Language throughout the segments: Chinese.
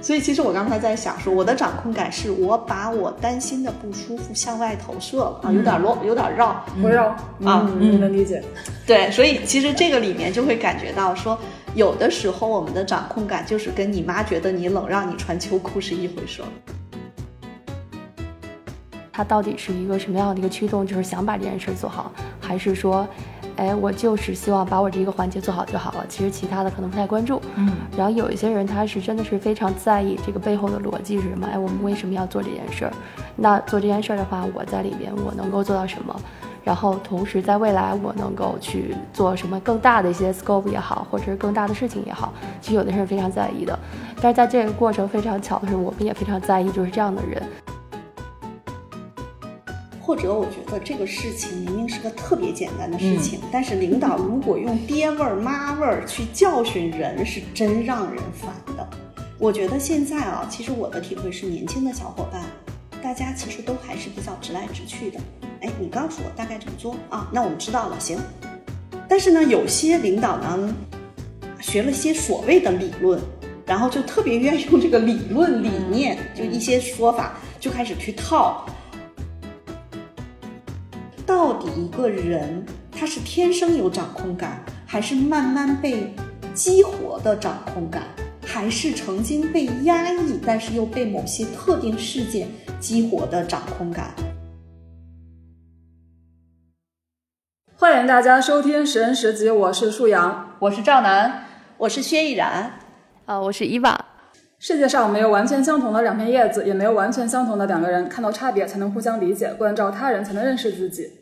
所以其实我刚才在想说，我的掌控感是我把我担心的不舒服向外投射了啊，有点乱，有点绕，不绕啊，嗯能理解。对，所以其实这个里面就会感觉到说，有的时候我们的掌控感就是跟你妈觉得你冷，让你穿秋裤是一回事儿。它到底是一个什么样的一个驱动？就是想把这件事做好，还是说，哎，我就是希望把我这一个环节做好就好了？其实其他的可能不太关注。嗯，然后有一些人他是真的是非常在意这个背后的逻辑是什么？哎，我们为什么要做这件事儿？那做这件事儿的话，我在里边我能够做到什么？然后同时在未来我能够去做什么更大的一些 scope 也好，或者是更大的事情也好，其实有的人是非常在意的。但是在这个过程非常巧的是，我们也非常在意就是这样的人。或者我觉得这个事情明明是个特别简单的事情，但是领导如果用爹味儿、妈味儿去教训人，是真让人烦的。我觉得现在啊，其实我的体会是，年轻的小伙伴，大家其实都还是比较直来直去的。哎，你告诉我大概怎么做啊？那我们知道了，行。但是呢，有些领导呢，学了些所谓的理论，然后就特别愿意用这个理论理念，就一些说法就开始去套。到底一个人他是天生有掌控感，还是慢慢被激活的掌控感，还是曾经被压抑，但是又被某些特定事件激活的掌控感？欢迎大家收听《十人十集》，我是舒阳。我是赵楠，我是薛逸然，啊，我是伊娃。世界上没有完全相同的两片叶子，也没有完全相同的两个人。看到差别才能互相理解，关照他人才能认识自己。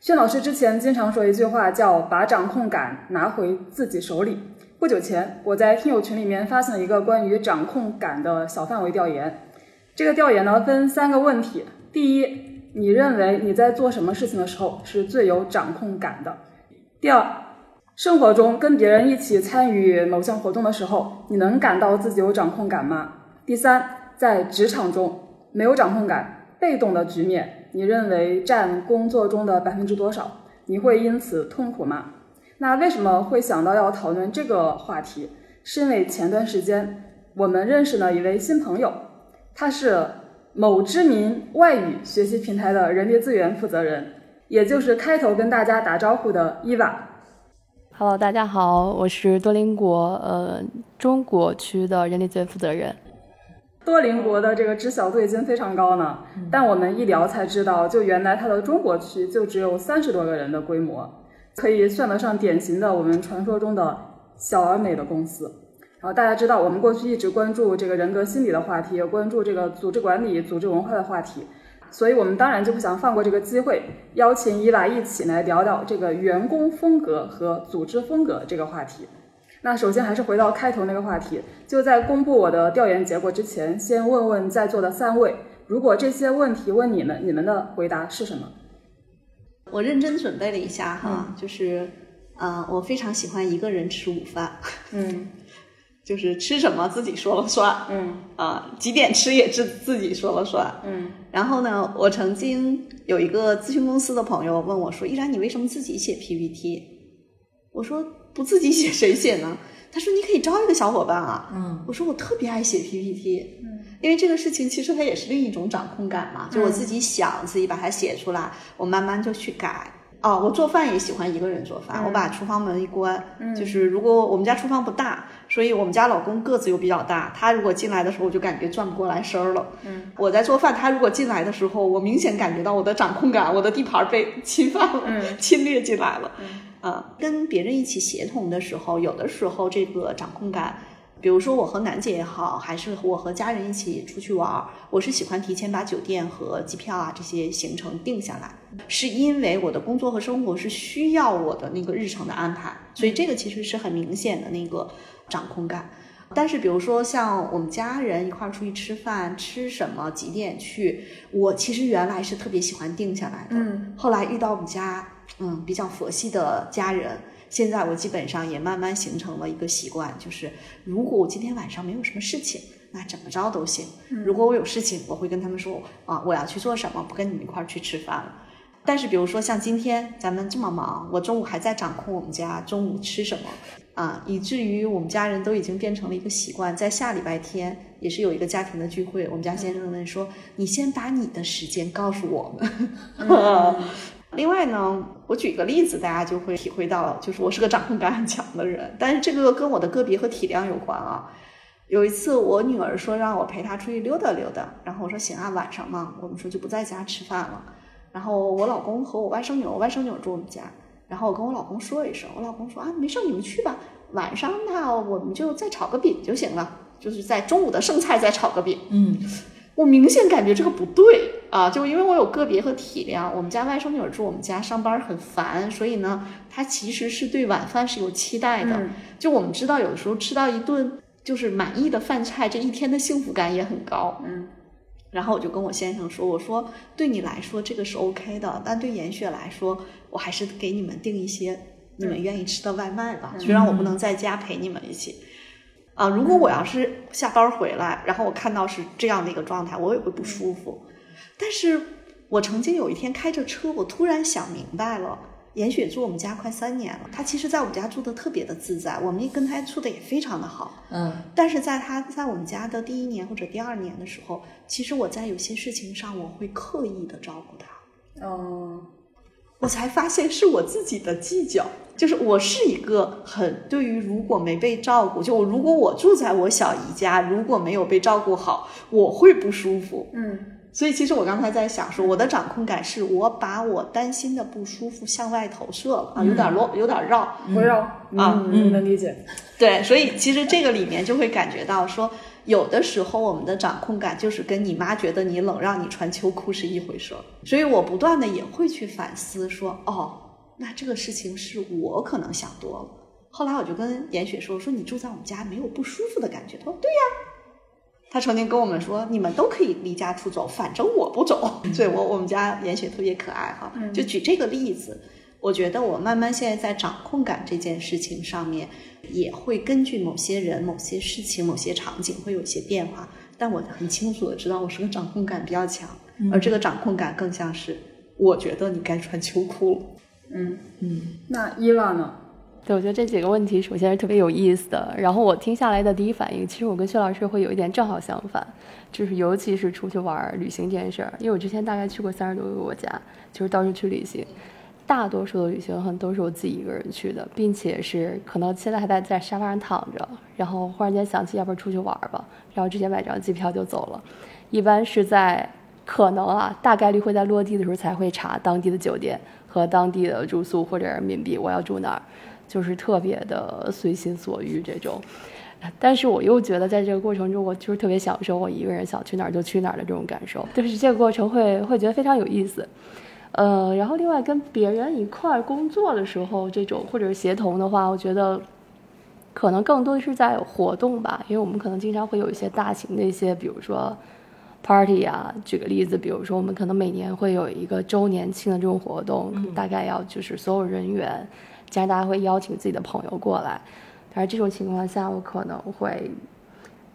薛老师之前经常说一句话，叫“把掌控感拿回自己手里”。不久前，我在听友群里面发现了一个关于掌控感的小范围调研。这个调研呢分三个问题：第一，你认为你在做什么事情的时候是最有掌控感的？第二，生活中跟别人一起参与某项活动的时候，你能感到自己有掌控感吗？第三，在职场中没有掌控感、被动的局面，你认为占工作中的百分之多少？你会因此痛苦吗？那为什么会想到要讨论这个话题？是因为前段时间我们认识了一位新朋友，他是某知名外语学习平台的人力资源负责人，也就是开头跟大家打招呼的伊娃。Hello，大家好，我是多邻国呃中国区的人力资源负责人。多邻国的这个知晓度已经非常高呢，但我们一聊才知道，就原来它的中国区就只有三十多个人的规模，可以算得上典型的我们传说中的小而美的公司。然后大家知道，我们过去一直关注这个人格心理的话题，也关注这个组织管理、组织文化的话题，所以我们当然就不想放过这个机会，邀请伊娃一起来聊聊这个员工风格和组织风格这个话题。那首先还是回到开头那个话题，就在公布我的调研结果之前，先问问在座的三位，如果这些问题问你们，你们的回答是什么？我认真准备了一下哈，就是，呃，我非常喜欢一个人吃午饭，嗯 就是吃什么自己说了算，嗯 啊、几点吃也自自己说了算。嗯然后呢，我曾经有一个咨询公司的朋友问我说：“依然，你为什么自己写 PPT？” 我说：“不自己写谁写呢？”他说：“你可以招一个小伙伴啊。”嗯我说：“我特别爱写 PPT，嗯因为这个事情其实它也是另一种掌控感嘛，就我自己想，自己把它写出来，我慢慢就去改。哦，我做饭也喜欢一个人做饭，我把厨房门一关，就是如果我们家厨房不大，所以我们家老公个子又比较大，他如果进来的时候，我就感觉转不过来身儿了。嗯，我在做饭，他如果进来的时候，我明显感觉到我的掌控感，我的地盘被侵犯了，嗯 侵略进来了。啊，跟别人一起协同的时候，有的时候这个掌控感，比如说我和楠姐也好，还是我和家人一起出去玩儿，我是喜欢提前把酒店和机票啊这些行程定下来，是因为我的工作和生活是需要我的那个日程的安排，所以这个其实是很明显的那个掌控感。但是，比如说像我们家人一块儿出去吃饭，吃什么几点去，我其实原来是特别喜欢定下来的。嗯，后来遇到我们家嗯比较佛系的家人，现在我基本上也慢慢形成了一个习惯，就是如果我今天晚上没有什么事情，那怎么着都行。如果我有事情，我会跟他们说啊，我要去做什么，不跟你们一块儿去吃饭了。但是比如说像今天咱们这么忙，我中午还在掌控我们家中午吃什么啊，以至于我们家人都已经变成了一个习惯，在下礼拜天也是有一个家庭的聚会，我们家先生呢说：“你先把你的时间告诉我们。另外呢，我举个例子，大家就会体会到，就是我是个掌控感很强的人，但是这个跟我的个别和体谅有关啊。有一次，我女儿说让我陪她出去溜达溜达，然后我说行啊，晚上嘛，我们说就不在家吃饭了。然后我老公和我外甥女，我外甥女住我们家，然后我跟我老公说一声，我老公说啊，没事，你们去吧，晚上那我们就再炒个饼就行了，就是在中午的剩菜再炒个饼。嗯，我明显感觉这个不对啊，就因为我有个别和体谅，我们家外甥女儿住我们家上班很烦，所以呢，她其实是对晚饭是有期待的。嗯就我们知道，有的时候吃到一顿就是满意的饭菜，这一天的幸福感也很高。嗯，然后我就跟我先生说，我说对你来说这个是 OK 的，但对严雪来说，我还是给你们订一些你们愿意吃的外卖吧，虽然我不能在家陪你们一起。啊，如果我要是下班回来，然后我看到是这样的一个状态，我也会不舒服。但是我曾经有一天开着车，我突然想明白了。严雪住我们家快三年了，她其实在我们家住的特别的自在，我们跟她处的也非常的好。嗯但是在她在我们家的第一年或者第二年的时候，其实我在有些事情上我会刻意的照顾她。哦，我才发现是我自己的计较，就是我是一个很对于如果没被照顾，就我如果我住在我小姨家，如果没有被照顾好，我会不舒服。嗯所以其实我刚才在想说，我的掌控感是我把我担心的不舒服向外投射了啊，有点乱，有点绕。围绕啊嗯，能理解。对，所以其实这个里面就会感觉到说，有的时候我们的掌控感就是跟你妈觉得你冷，让你穿秋裤是一回事儿。所以我不断的也会去反思说，哦，那这个事情是我可能想多了。后来我就跟严雪说，我说你住在我们家没有不舒服的感觉？她说对呀。她曾经跟我们说，你们都可以离家出走，反正我不走。所以我我们家严雪特别可爱哈，就举这个例子。我觉得我慢慢现在在掌控感这件事情上面，也会根据某些人、某些事情、某些场景会有一些变化，但我很清楚的知道我是个掌控感比较强，而这个掌控感更像是我觉得你该穿秋裤了。嗯，嗯那伊娃呢？对，我觉得这几个问题首先是特别有意思的。然后我听下来的第一反应，其实我跟薛老师会有一点正好相反，就是尤其是出去玩、旅行这件事儿。因为我之前大概去过三十多个国家，就是到处去旅行，大多数的旅行很都是我自己一个人去的，并且是可能现在还在在沙发上躺着，然后忽然间想起要不然出去玩吧，然后直接买张机票就走了。一般是在可能啊，大概率会在落地的时候才会查当地的酒店和当地的住宿或者人民币我要住哪儿。就是特别的随心所欲这种，但是我又觉得在这个过程中，我就是特别享受我一个人想去哪儿就去哪儿的这种感受，就是这个过程会会觉得非常有意思。呃，然后另外跟别人一块儿工作的时候，这种或者是协同的话，我觉得可能更多的是在活动吧，因为我们可能经常会有一些大型的一些，比如说 party 啊。举个例子，比如说我们可能每年会有一个周年庆的这种活动，大概要就是所有人员。加上大家会邀请自己的朋友过来，但是这种情况下，我可能会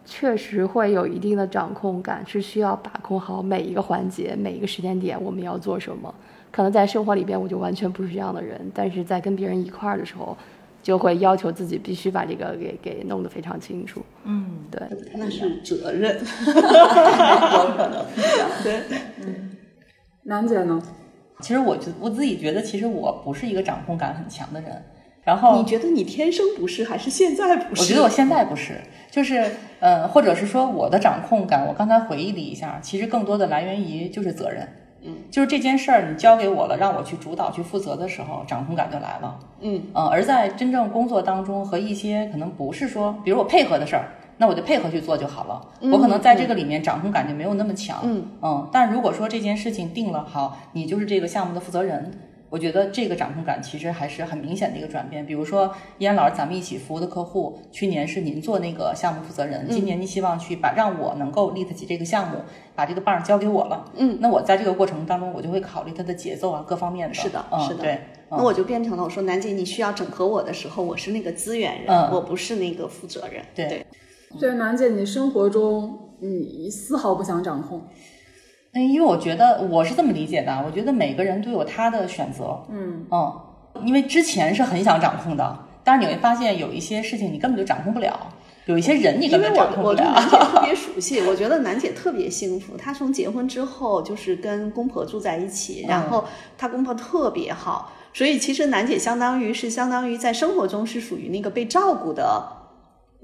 确实会有一定的掌控感，是需要把控好每一个环节、每一个时间点我们要做什么。可能在生活里边，我就完全不是这样的人，但是在跟别人一块儿的时候，就会要求自己必须把这个给给弄得非常清楚。嗯，对，那是责任，有可能。对，楠姐呢？其实我觉我自己觉得，其实我不是一个掌控感很强的人。然后你觉得你天生不是，还是现在不是？我觉得我现在不是，就是呃，或者是说我的掌控感，我刚才回忆了一下，其实更多的来源于就是责任。嗯，就是这件事儿你交给我了，让我去主导、去负责的时候，掌控感就来了。嗯嗯，而在真正工作当中和一些可能不是说，比如我配合的事儿，那我就配合去做就好了。我可能在这个里面掌控感就没有那么强。嗯嗯，但如果说这件事情定了，好，你就是这个项目的负责人。我觉得这个掌控感其实还是很明显的一个转变。比如说，依安老师，咱们一起服务的客户，去年是您做那个项目负责人，今年您希望去把让我能够 lead 起这个项目，把这个棒交给我了。嗯，那我在这个过程当中，我就会考虑它的节奏啊，各方面的。是的嗯，是的对。那我就变成了我说楠姐，你需要整合我的时候，我是那个资源人，嗯我不是那个负责人。对所以楠姐，你生活中你丝毫不想掌控，嗯，因为我觉得我是这么理解的，我觉得每个人都有他的选择。嗯嗯，因为之前是很想掌控的，但是你会发现有一些事情你根本就掌控不了，有一些人你根本掌控我我对不了。楠姐特别 熟悉，我觉得楠姐特别幸福。她从结婚之后就是跟公婆住在一起，然后她公婆特别好，所以其实楠姐相当于是相当于在生活中是属于那个被照顾的。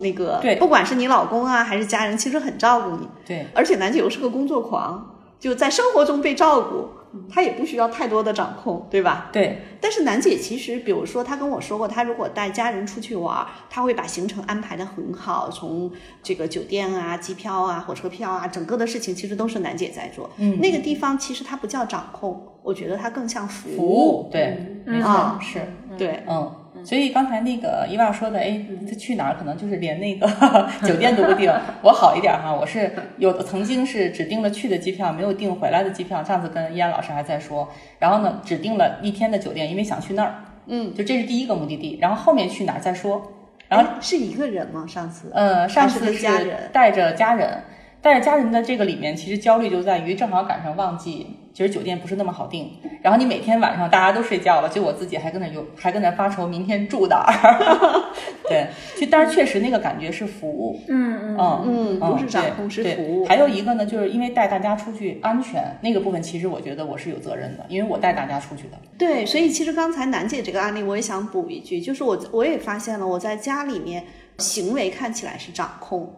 那个对。不管是你老公啊还是家人，其实很照顾你。对，而且楠姐又是个工作狂，就在生活中被照顾，她也不需要太多的掌控，对吧？对，但是楠姐其实，比如说，她跟我说过，她如果带家人出去玩，她会把行程安排的很好，从这个酒店啊、机票啊、火车票啊，整个的事情其实都是楠姐在做。嗯。那个地方其实它不叫掌控，我觉得它更像服服务，对，没错，啊。是，对，嗯。所以刚才那个伊娃说的，哎，他去哪儿可能就是连那个 酒店都不订。我好一点哈，我是有的曾经是只订了去的机票，没有订回来的机票。上次跟依安老师还在说，然后呢，只订了一天的酒店，因为想去那儿，嗯，就这是第一个目的地。然后后面去哪儿再说。然后哎是一个人吗？上次？呃，上次是带着家人，带着家人的这个里面，其实焦虑就在于正好赶上旺季，其实酒店不是那么好订。然后你每天晚上大家都睡觉了，就我自己还跟那有还跟那发愁明天住哪儿。对，就但是确实那个感觉是服务，嗯嗯嗯嗯不是掌控是对服务对还有一个呢，就是因为带大家出去安全那个部分，其实我觉得我是有责任的，因为我带大家出去的。对，所以其实刚才楠姐这个案例，我也想补一句，就是我我也发现了，我在家里面行为看起来是掌控，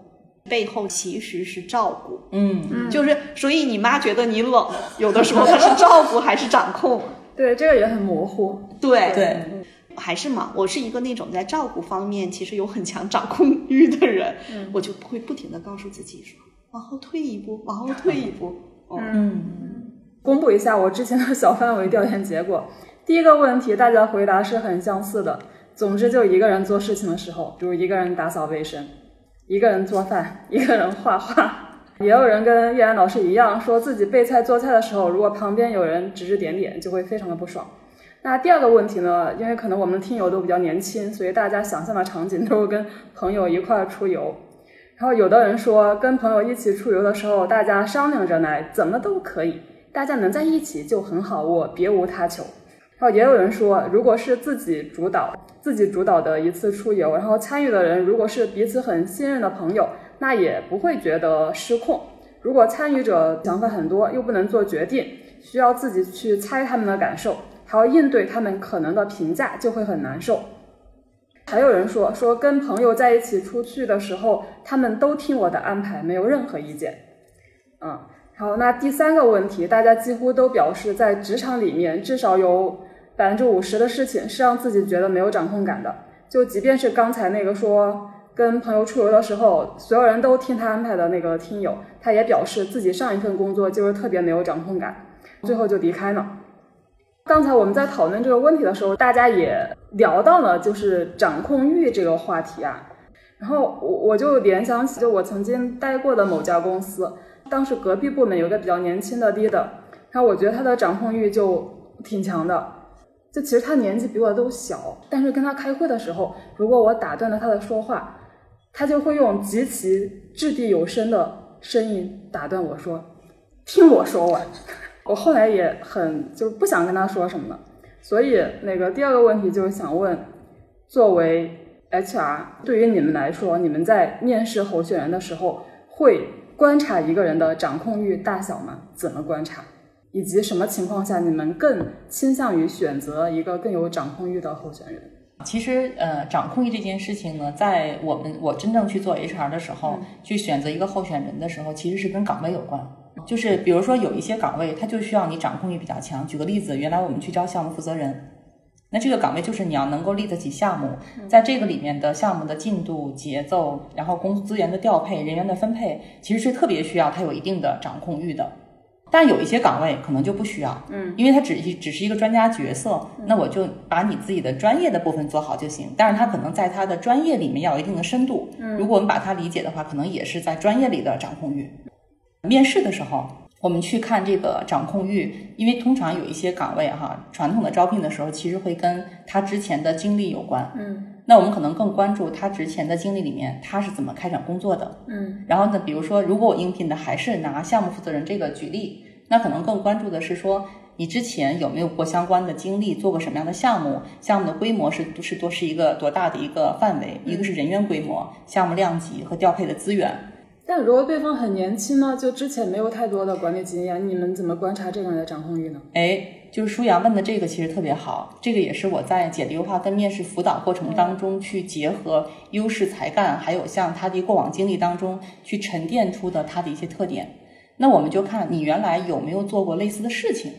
背后其实是照顾。嗯，就是所以你妈觉得你冷，有的时候她是照顾还是掌控？对，这个也很模糊。对对，还是嘛，我是一个那种在照顾方面其实有很强掌控欲的人，我就会不停的告诉自己说，往后退一步，往后退一步。嗯，公布一下我之前的小范围调研结果。第一个问题，大家回答是很相似的。总之，就一个人做事情的时候，比如一个人打扫卫生，一个人做饭，一个人画画。也有人跟叶然老师一样，说自己备菜做菜的时候，如果旁边有人指指点点，就会非常的不爽。那第二个问题呢？因为可能我们的听友都比较年轻，所以大家想象的场景都是跟朋友一块出游。然后有的人说，跟朋友一起出游的时候，大家商量着来，怎么都可以，大家能在一起就很好，我别无他求。然后也有人说，如果是自己主导、自己主导的一次出游，然后参与的人如果是彼此很信任的朋友，那也不会觉得失控。如果参与者想法很多，又不能做决定，需要自己去猜他们的感受，还要应对他们可能的评价，就会很难受。还有人说，说跟朋友在一起出去的时候，他们都听我的安排，没有任何意见。嗯，好，那第三个问题，大家几乎都表示，在职场里面，至少有百分之五十的事情是让自己觉得没有掌控感的。就即便是刚才那个说跟朋友出游的时候，所有人都听他安排的那个听友，他也表示自己上一份工作就是特别没有掌控感，最后就离开了。刚才我们在讨论这个问题的时候，大家也聊到了就是掌控欲这个话题啊。然后我我就联想起，就我曾经待过的某家公司，当时隔壁部门有个比较年轻的 leader，然后我觉得他的掌控欲就挺强的。就其实他年纪比我都小，但是跟他开会的时候，如果我打断了他的说话，他就会用极其掷地有声的声音打断我说：“听我说完。”我后来也很就不想跟他说什么了，所以那个第二个问题就是想问，作为 HR，对于你们来说，你们在面试候选人的时候，会观察一个人的掌控欲大小吗？怎么观察？以及什么情况下你们更倾向于选择一个更有掌控欲的候选人？其实，呃，掌控欲这件事情呢，在我们我真正去做 HR 的时候，去选择一个候选人的时候，其实是跟岗位有关。就是比如说有一些岗位，它就需要你掌控欲比较强。举个例子，原来我们去招项目负责人，那这个岗位就是你要能够立得起项目，在这个里面的项目的进度、节奏，然后公司资源的调配、人员的分配，其实是特别需要他有一定的掌控欲的。但有一些岗位可能就不需要，嗯，因为他只是只是一个专家角色，那我就把你自己的专业的部分做好就行。但是他可能在他的专业里面要有一定的深度，嗯，如果我们把它理解的话，可能也是在专业里的掌控欲。面试的时候，我们去看这个掌控欲，因为通常有一些岗位哈，传统的招聘的时候，其实会跟他之前的经历有关。嗯那我们可能更关注他之前的经历里面，他是怎么开展工作的。嗯然后呢，比如说，如果我应聘的还是拿项目负责人这个举例，那可能更关注的是说，你之前有没有过相关的经历，做过什么样的项目？项目的规模是是多是一个多大的一个范围？一个是人员规模、项目量级和调配的资源。但如果对方很年轻呢？就之前没有太多的管理经验，你们怎么观察这个人的掌控欲呢？哎，就是舒阳问的这个其实特别好，这个也是我在简历优化跟面试辅导过程当中去结合优势才干，还有像他的过往经历当中去沉淀出的他的一些特点。那我们就看你原来有没有做过类似的事情，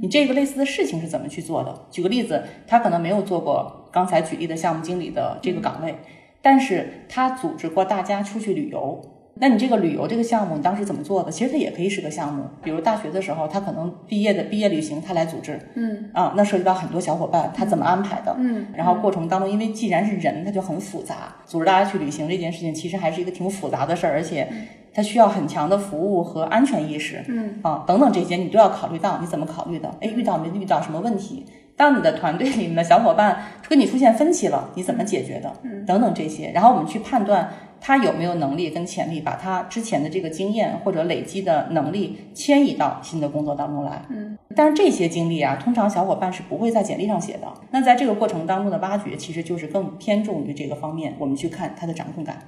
你这个类似的事情是怎么去做的？举个例子，他可能没有做过刚才举例的项目经理的这个岗位，但是他组织过大家出去旅游。那你这个旅游这个项目，你当时怎么做的？其实它也可以是个项目，比如大学的时候，他可能毕业的毕业旅行他来组织，嗯，啊，那涉及到很多小伙伴，他怎么安排的？嗯，然后过程当中，因为既然是人，他就很复杂，组织大家去旅行这件事情，其实还是一个挺复杂的事儿，而且它需要很强的服务和安全意识，嗯，啊，等等这些你都要考虑到，你怎么考虑的？哎，遇到没遇到什么问题？当你的团队里面的小伙伴跟你出现分歧了，你怎么解决的？嗯，等等这些，然后我们去判断。他有没有能力跟潜力，把他之前的这个经验或者累积的能力迁移到新的工作当中来？嗯，但是这些经历啊，通常小伙伴是不会在简历上写的。那在这个过程当中的挖掘，其实就是更偏重于这个方面，我们去看他的掌控感。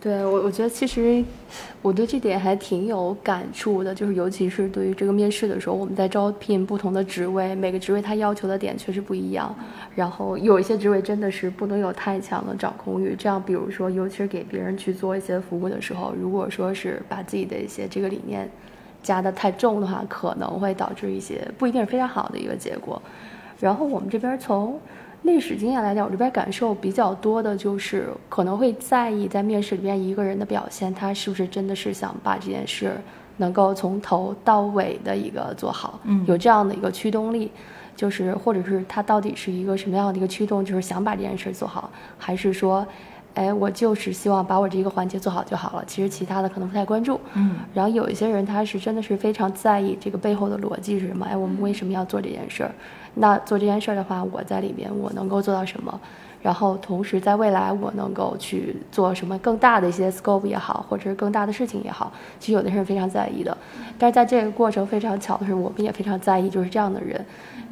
对我，我觉得其实我对这点还挺有感触的，就是尤其是对于这个面试的时候，我们在招聘不同的职位，每个职位他要求的点确实不一样。然后有一些职位真的是不能有太强的掌控欲，这样比如说，尤其是给别人去做一些服务的时候，如果说是把自己的一些这个理念加的太重的话，可能会导致一些不一定是非常好的一个结果。然后我们这边从。历史经验来讲，我这边感受比较多的就是可能会在意在面试里边一个人的表现，他是不是真的是想把这件事能够从头到尾的一个做好，嗯，有这样的一个驱动力，就是或者是他到底是一个什么样的一个驱动，就是想把这件事做好，还是说，哎，我就是希望把我这一个环节做好就好了，其实其他的可能不太关注，嗯，然后有一些人他是真的是非常在意这个背后的逻辑是什么，哎，我们为什么要做这件事儿？那做这件事儿的话，我在里面我能够做到什么？然后同时在未来我能够去做什么更大的一些 scope 也好，或者是更大的事情也好，其实有的人是非常在意的。但是在这个过程非常巧的是，我们也非常在意就是这样的人，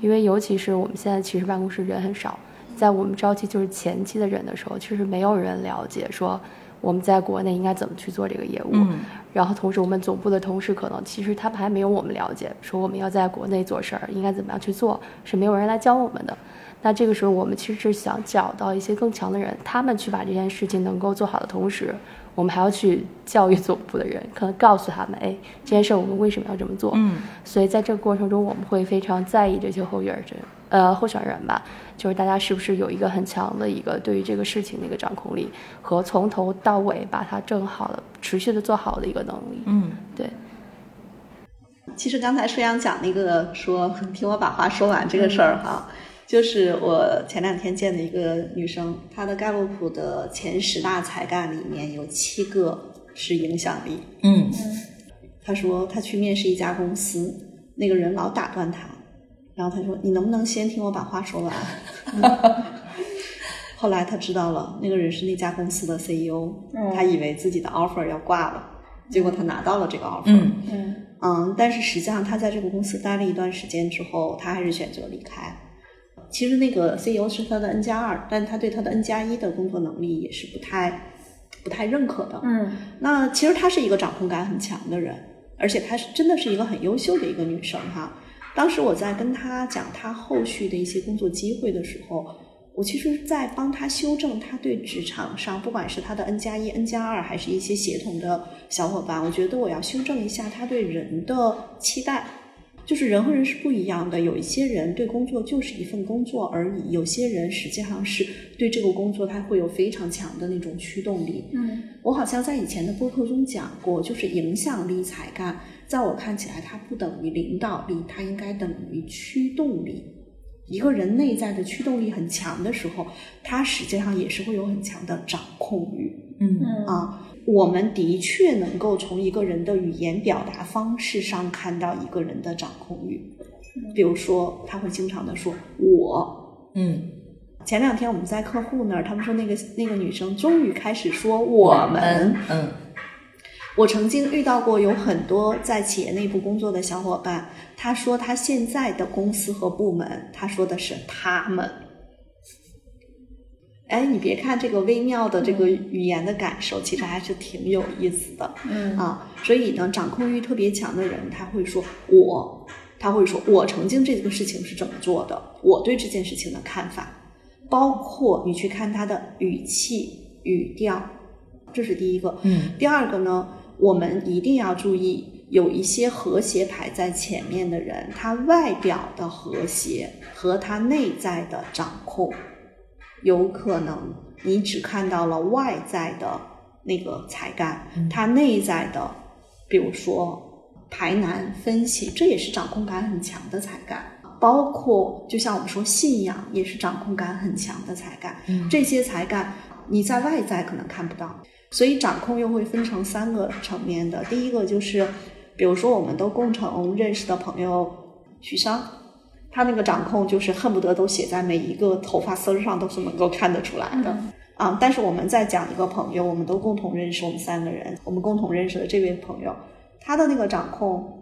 因为尤其是我们现在其实办公室人很少，在我们招期就是前期的人的时候，其实没有人了解说我们在国内应该怎么去做这个业务。嗯。然后同时我们总部的同事可能其实他们还没有我们了解，说我们要在国内做事儿应该怎么样去做，是没有人来教我们的。那这个时候我们其实是想找到一些更强的人，他们去把这件事情能够做好的同时，我们还要去教育总部的人，可能告诉他们，哎，这件事我们为什么要这么做？嗯。所以在这个过程中，我们会非常在意这些候选人，呃，候选人吧。就是大家是不是有一个很强的一个对于这个事情的一个掌控力，和从头到尾把它正好的、持续的做好的一个能力。嗯，对。其实刚才舒阳讲那个说，听我把话说完这个事儿哈，就是我前两天见的一个女生，她的盖洛普的前十大才干里面有七个是影响力。嗯，她说她去面试一家公司，那个人老打断她。然后她说：“你能不能先听我把话说完？”后来他知道了，那个人是那家公司的 CEO，他以为自己的 offer 要挂了，结果他拿到了这个 offer。嗯嗯嗯，但是实际上他在这个公司待了一段时间之后，他还是选择离开。其实那个 CEO 是他的 N 加二，但他对他的 N 加一的工作能力也是不太不太认可的。嗯，那其实她是一个掌控感很强的人，而且她是真的是一个很优秀的一个女生哈。当时我在跟他讲他后续的一些工作机会的时候，我其实在帮他修正他对职场上，不管是他的 N 加一、N 加二，还是一些协同的小伙伴，我觉得我要修正一下他对人的期待。就是人和人是不一样的，有一些人对工作就是一份工作而已，有些人实际上是对这个工作他会有非常强的那种驱动力。嗯，我好像在以前的播客中讲过，就是影响力才干。在我看起来，它不等于领导力，它应该等于驱动力。一个人内在的驱动力很强的时候，他实际上也是会有很强的掌控欲。嗯啊，我们的确能够从一个人的语言表达方式上看到一个人的掌控欲。比如说，他会经常的说“我”。嗯，前两天我们在客户那儿，他们说那个那个女生终于开始说“我们”。嗯。我曾经遇到过有很多在企业内部工作的小伙伴，他说他现在的公司和部门，他说的是他们。哎，你别看这个微妙的这个语言的感受，其实还是挺有意思的。嗯啊，所以呢，掌控欲特别强的人，他会说我，他会说我曾经这个事情是怎么做的，我对这件事情的看法，包括你去看他的语气、语调，这是第一个。嗯，第二个呢，我们一定要注意，有一些和谐排在前面的人，他外表的和谐和他内在的掌控。有可能你只看到了外在的那个才干，它内在的，比如说排难、分析，这也是掌控感很强的才干。包括就像我们说信仰，也是掌控感很强的才干。这些才干你在外在可能看不到，所以掌控又会分成三个层面的。第一个就是，比如说我们都共同认识的朋友许商。他那个掌控就是恨不得都写在每一个头发丝儿上，都是能够看得出来的、啊。但是我们在讲一个朋友，我们都共同认识，我们三个人，我们共同认识的这位朋友，他的那个掌控，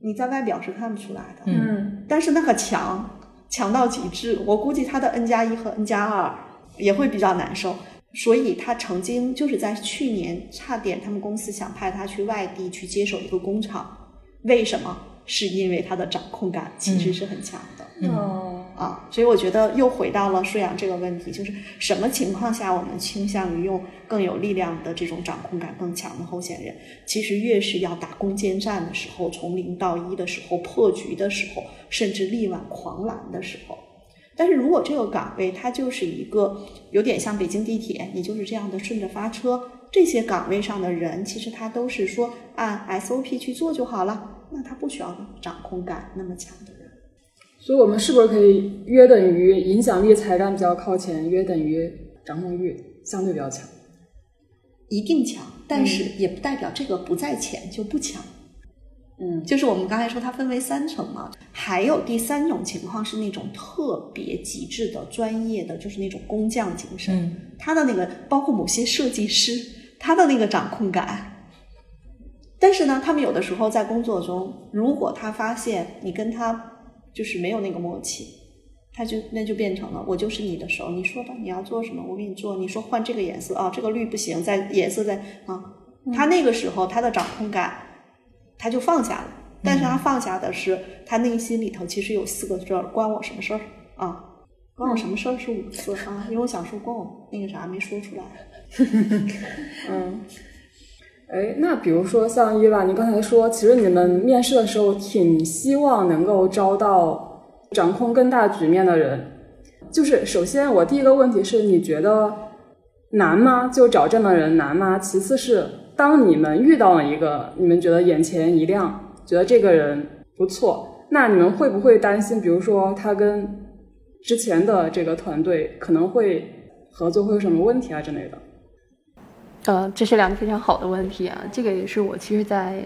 你在外表是看不出来的，嗯但是那个强强到极致，我估计他的 N 加一和 N 加二也会比较难受。所以他曾经就是在去年差点他们公司想派他去外地去接手一个工厂，为什么？是因为他的掌控感其实是很强的。哦，啊，所以我觉得又回到了顺阳这个问题，就是什么情况下我们倾向于用更有力量的这种掌控感更强的候选人？其实越是要打攻坚战的时候，从零到一的时候，破局的时候，甚至力挽狂澜的时候。但是如果这个岗位它就是一个有点像北京地铁，你就是这样的顺着发车，这些岗位上的人其实他都是说按 SOP 去做就好了，那他不需要掌控感那么强的人。所以我们是不是可以约等于影响力、才干比较靠前，约等于掌控欲相对比较强？一定强，但是也不代表这个不在前就不强。嗯就是我们刚才说它分为三层嘛，还有第三种情况是那种特别极致的专业的，就是那种工匠精神。嗯他的那个包括某些设计师，他的那个掌控感。但是呢，他们有的时候在工作中，如果他发现你跟他就是没有那个默契，他就那就变成了我就是你的手，你说吧，你要做什么，我给你做。你说换这个颜色啊，这个绿不行，再颜色再啊。他那个时候他的掌控感他就放下了，但是他放下的是他内心里头其实有四个字儿，关我什么事儿啊？关我什么事儿是五个字啊？因为我想说关我那个啥没说出来。嗯。哎，那比如说像伊娃，你刚才说，其实你们面试的时候挺希望能够招到掌控更大局面的人。就是首先，我第一个问题是，你觉得难吗？就找这样的人难吗？其次是，当你们遇到了一个你们觉得眼前一亮，觉得这个人不错，那你们会不会担心，比如说他跟之前的这个团队可能会合作会有什么问题啊之类的？呃，这是两个非常好的问题啊，这个也是我其实，在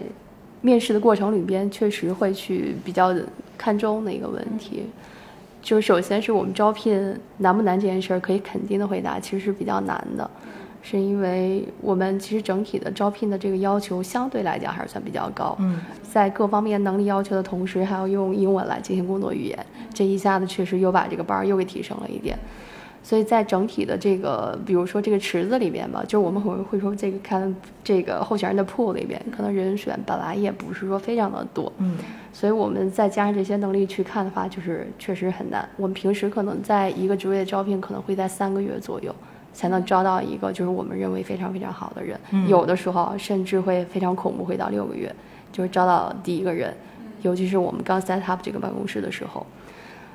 面试的过程里边确实会去比较看重的一个问题。就是首先是我们招聘难不难这件事儿，可以肯定的回答，其实是比较难的，是因为我们其实整体的招聘的这个要求相对来讲还是算比较高。嗯，在各方面能力要求的同时，还要用英文来进行工作语言，这一下子确实又把这个班儿又给提升了一点。所以在整体的这个，比如说这个池子里面吧，就是我们会会说这个看这个候选人的 pool 里边，可能人选本来也不是说非常的多，嗯，所以我们再加上这些能力去看的话，就是确实很难。我们平时可能在一个职位的招聘，可能会在三个月左右才能招到一个就是我们认为非常非常好的人，有的时候甚至会非常恐怖，会到六个月就是招到第一个人，尤其是我们刚 set up 这个办公室的时候。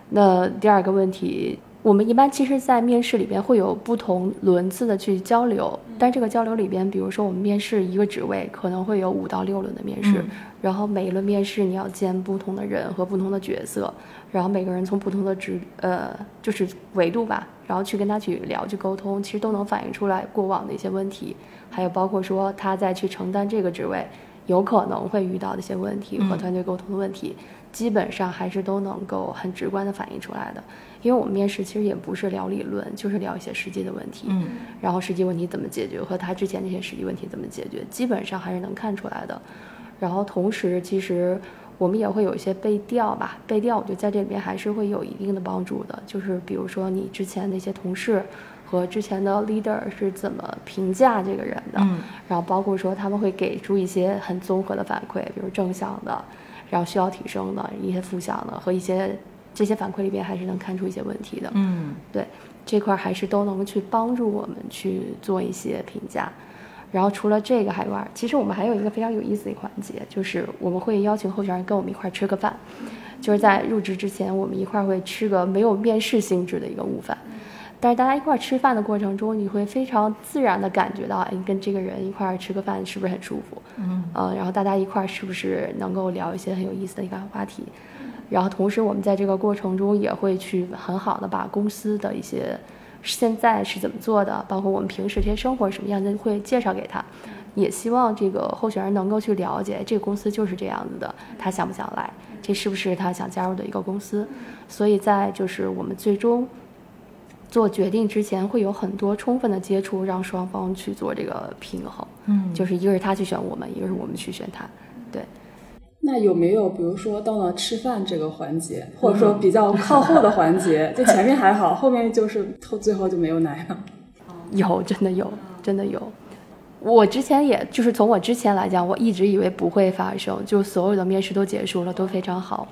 那第二个问题，我们一般其实，在面试里边会有不同轮次的去交流，但这个交流里边，比如说我们面试一个职位，可能会有五到六轮的面试，然后每一轮面试你要见不同的人和不同的角色，然后每个人从不同的职呃就是维度吧，然后去跟他去聊去沟通，其实都能反映出来过往的一些问题，还有包括说他在去承担这个职位。有可能会遇到的一些问题和团队沟通的问题，基本上还是都能够很直观的反映出来的。因为我们面试其实也不是聊理论，就是聊一些实际的问题，嗯，然后实际问题怎么解决和他之前那些实际问题怎么解决，基本上还是能看出来的。然后同时，其实我们也会有一些背调吧，背调我觉得在这里面还是会有一定的帮助的。就是比如说你之前那些同事和之前的 leader 是怎么评价这个人的，嗯然后包括说他们会给出一些很综合的反馈，比如正向的，然后需要提升的一些负向的和一些这些反馈里边还是能看出一些问题的。嗯对这块儿还是都能去帮助我们去做一些评价。然后除了这个还有，其实我们还有一个非常有意思的环节，就是我们会邀请候选人跟我们一块儿吃个饭，就是在入职之前，我们一块儿会吃个没有面试性质的一个午饭。但是大家一块儿吃饭的过程中，你会非常自然的感觉到，哎，跟这个人一块儿吃个饭是不是很舒服？嗯呃，然后大家一块儿是不是能够聊一些很有意思的一个话题？然后同时我们在这个过程中也会去很好的把公司的一些现在是怎么做的，包括我们平时这些生活什么样的，会介绍给他。也希望这个候选人能够去了解这个公司就是这样子的，他想不想来？这是不是他想加入的一个公司？所以在就是我们最终做决定之前，会有很多充分的接触，让双方去做这个平衡。嗯就是一个是他去选我们，一个是我们去选他。对，那有没有比如说到了吃饭这个环节，或者说比较 靠后的环节，就前面还好，后面就是后最后就没有奶了？有，真的有，真的有。我之前也就是从我之前来讲，我一直以为不会发生，就所有的面试都结束了，都非常好，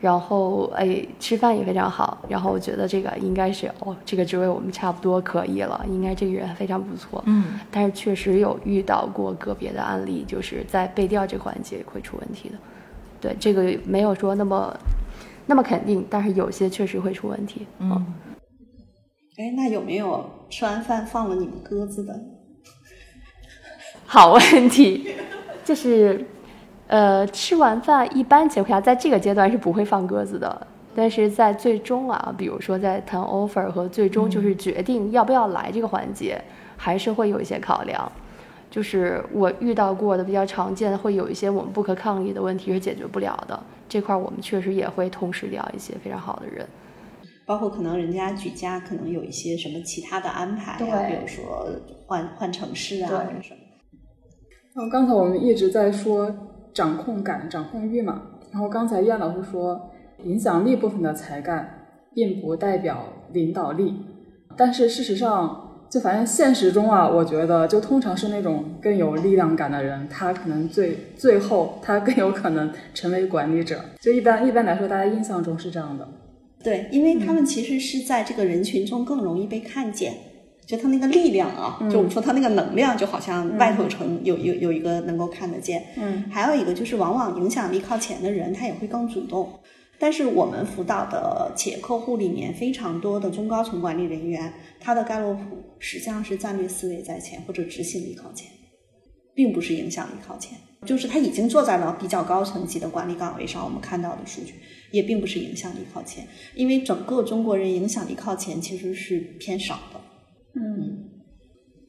然后哎吃饭也非常好，然后我觉得这个应该是哦，这个职位我们差不多可以了，应该这个人非常不错。嗯但是确实有遇到过个别的案例，就是在背调这个环节会出问题的。对，这个没有说那么那么肯定，但是有些确实会出问题。嗯，哎，那有没有吃完饭放了你们鸽子的？好问题，就是，呃，吃完饭一般情况下，在这个阶段是不会放鸽子的，但是在最终啊，比如说在谈 offer 和最终就是决定要不要来这个环节，还是会有一些考量。就是我遇到过的比较常见的，会有一些我们不可抗力的问题是解决不了的，这块儿我们确实也会同时聊一些非常好的人。包括可能人家举家可能有一些什么其他的安排啊，对比如说换换城市啊，或者什么。然后刚才我们一直在说掌控感、掌控欲嘛，然后刚才燕老师说影响力部分的才干并不代表领导力，但是事实上，就反正现实中啊，我觉得就通常是那种更有力量感的人，他可能最最后他更有可能成为管理者。就一般一般来说，大家印象中是这样的。对，因为他们其实是在这个人群中更容易被看见，就他那个力量啊，就我们说他那个能量，就好像外头层有有有一个能够看得见。嗯，还有一个就是，往往影响力靠前的人，他也会更主动。但是我们辅导的企业客户里面，非常多的中高层管理人员，他的盖洛普实际上是战略思维在前或者执行力靠前，并不是影响力靠前。就是他已经坐在了比较高层级的管理岗位上，我们看到的数据也并不是影响力靠前，因为整个中国人影响力靠前其实是偏少的。嗯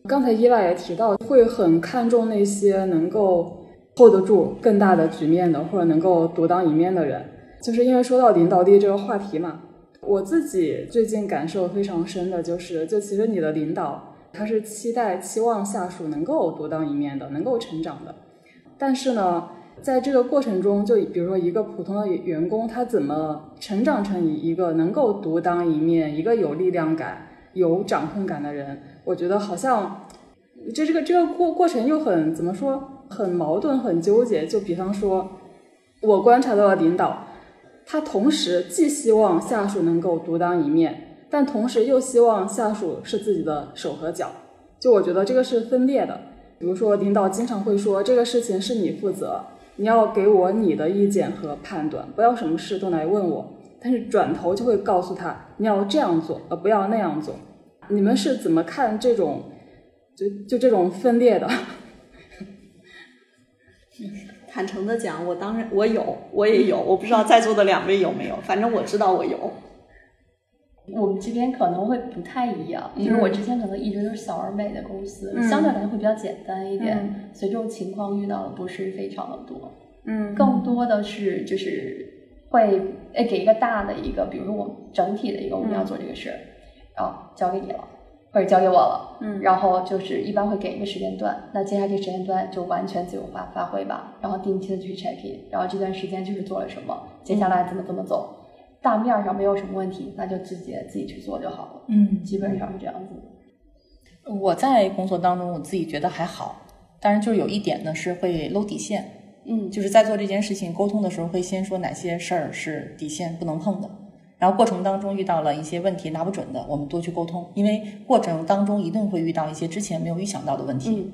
刚才伊娃也提到，会很看重那些能够 hold 得住更大的局面的，或者能够独当一面的人。就是因为说到领导力这个话题嘛，我自己最近感受非常深的就是，就其实你的领导他是期待、期望下属能够独当一面的，能够成长的。但是呢，在这个过程中，就比如说一个普通的员工，他怎么成长成一一个能够独当一面、一个有力量感、有掌控感的人？我觉得好像这这个这个过过程又很怎么说，很矛盾、很纠结。就比方说，我观察到的领导，他同时既希望下属能够独当一面，但同时又希望下属是自己的手和脚。就我觉得这个是分裂的。比如说，领导经常会说这个事情是你负责，你要给我你的意见和判断，不要什么事都来问我。但是转头就会告诉他，你要这样做，而不要那样做。你们是怎么看这种，就就这种分裂的？坦诚的讲，我当然我有，我也有，我不知道在座的两位有没有，反正我知道我有。我们这边可能会不太一样，就是我之前可能一直都是小而美的公司，嗯相对来说会比较简单一点，嗯所以这种情况遇到的不是非常的多，嗯更多的是就是会诶给一个大的一个，比如说我们整体的一个我们要做这个事儿，然后交给你了。或者交给我了，嗯然后就是一般会给一个时间段，那接下来这个时间段就完全自由发发挥吧，然后定期的去 check in，然后这段时间就是做了什么，接下来怎么怎么走，大面儿上没有什么问题，那就直接自己去做就好了，嗯，基本上是这样子。我在工作当中，我自己觉得还好，但是就是有一点呢是会搂底线，嗯，就是在做这件事情沟通的时候，会先说哪些事儿是底线不能碰的，然后过程当中遇到了一些问题拿不准的，我们多去沟通，因为过程当中一定会遇到一些之前没有预想到的问题。嗯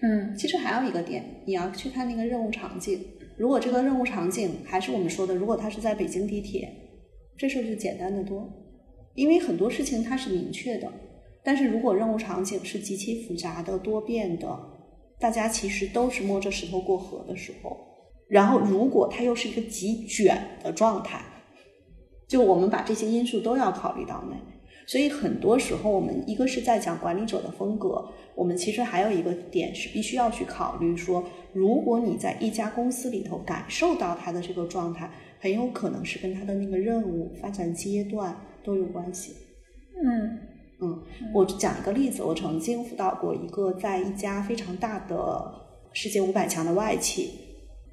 嗯其实还有一个点，你要去看那个任务场景。如果这个任务场景还是我们说的，如果它是在北京地铁，这事儿就简单的多，因为很多事情它是明确的。但是如果任务场景是极其复杂的、多变的，大家其实都是摸着石头过河的时候，然后如果它又是一个极卷的状态，就我们把这些因素都要考虑到内。所以很多时候，我们一个是在讲管理者的风格，我们其实还有一个点是必须要去考虑说，如果你在一家公司里头感受到他的这个状态，很有可能是跟他的那个任务发展阶段都有关系。嗯嗯，我讲一个例子，我曾经辅导过一个在一家非常大的世界五百强的外企，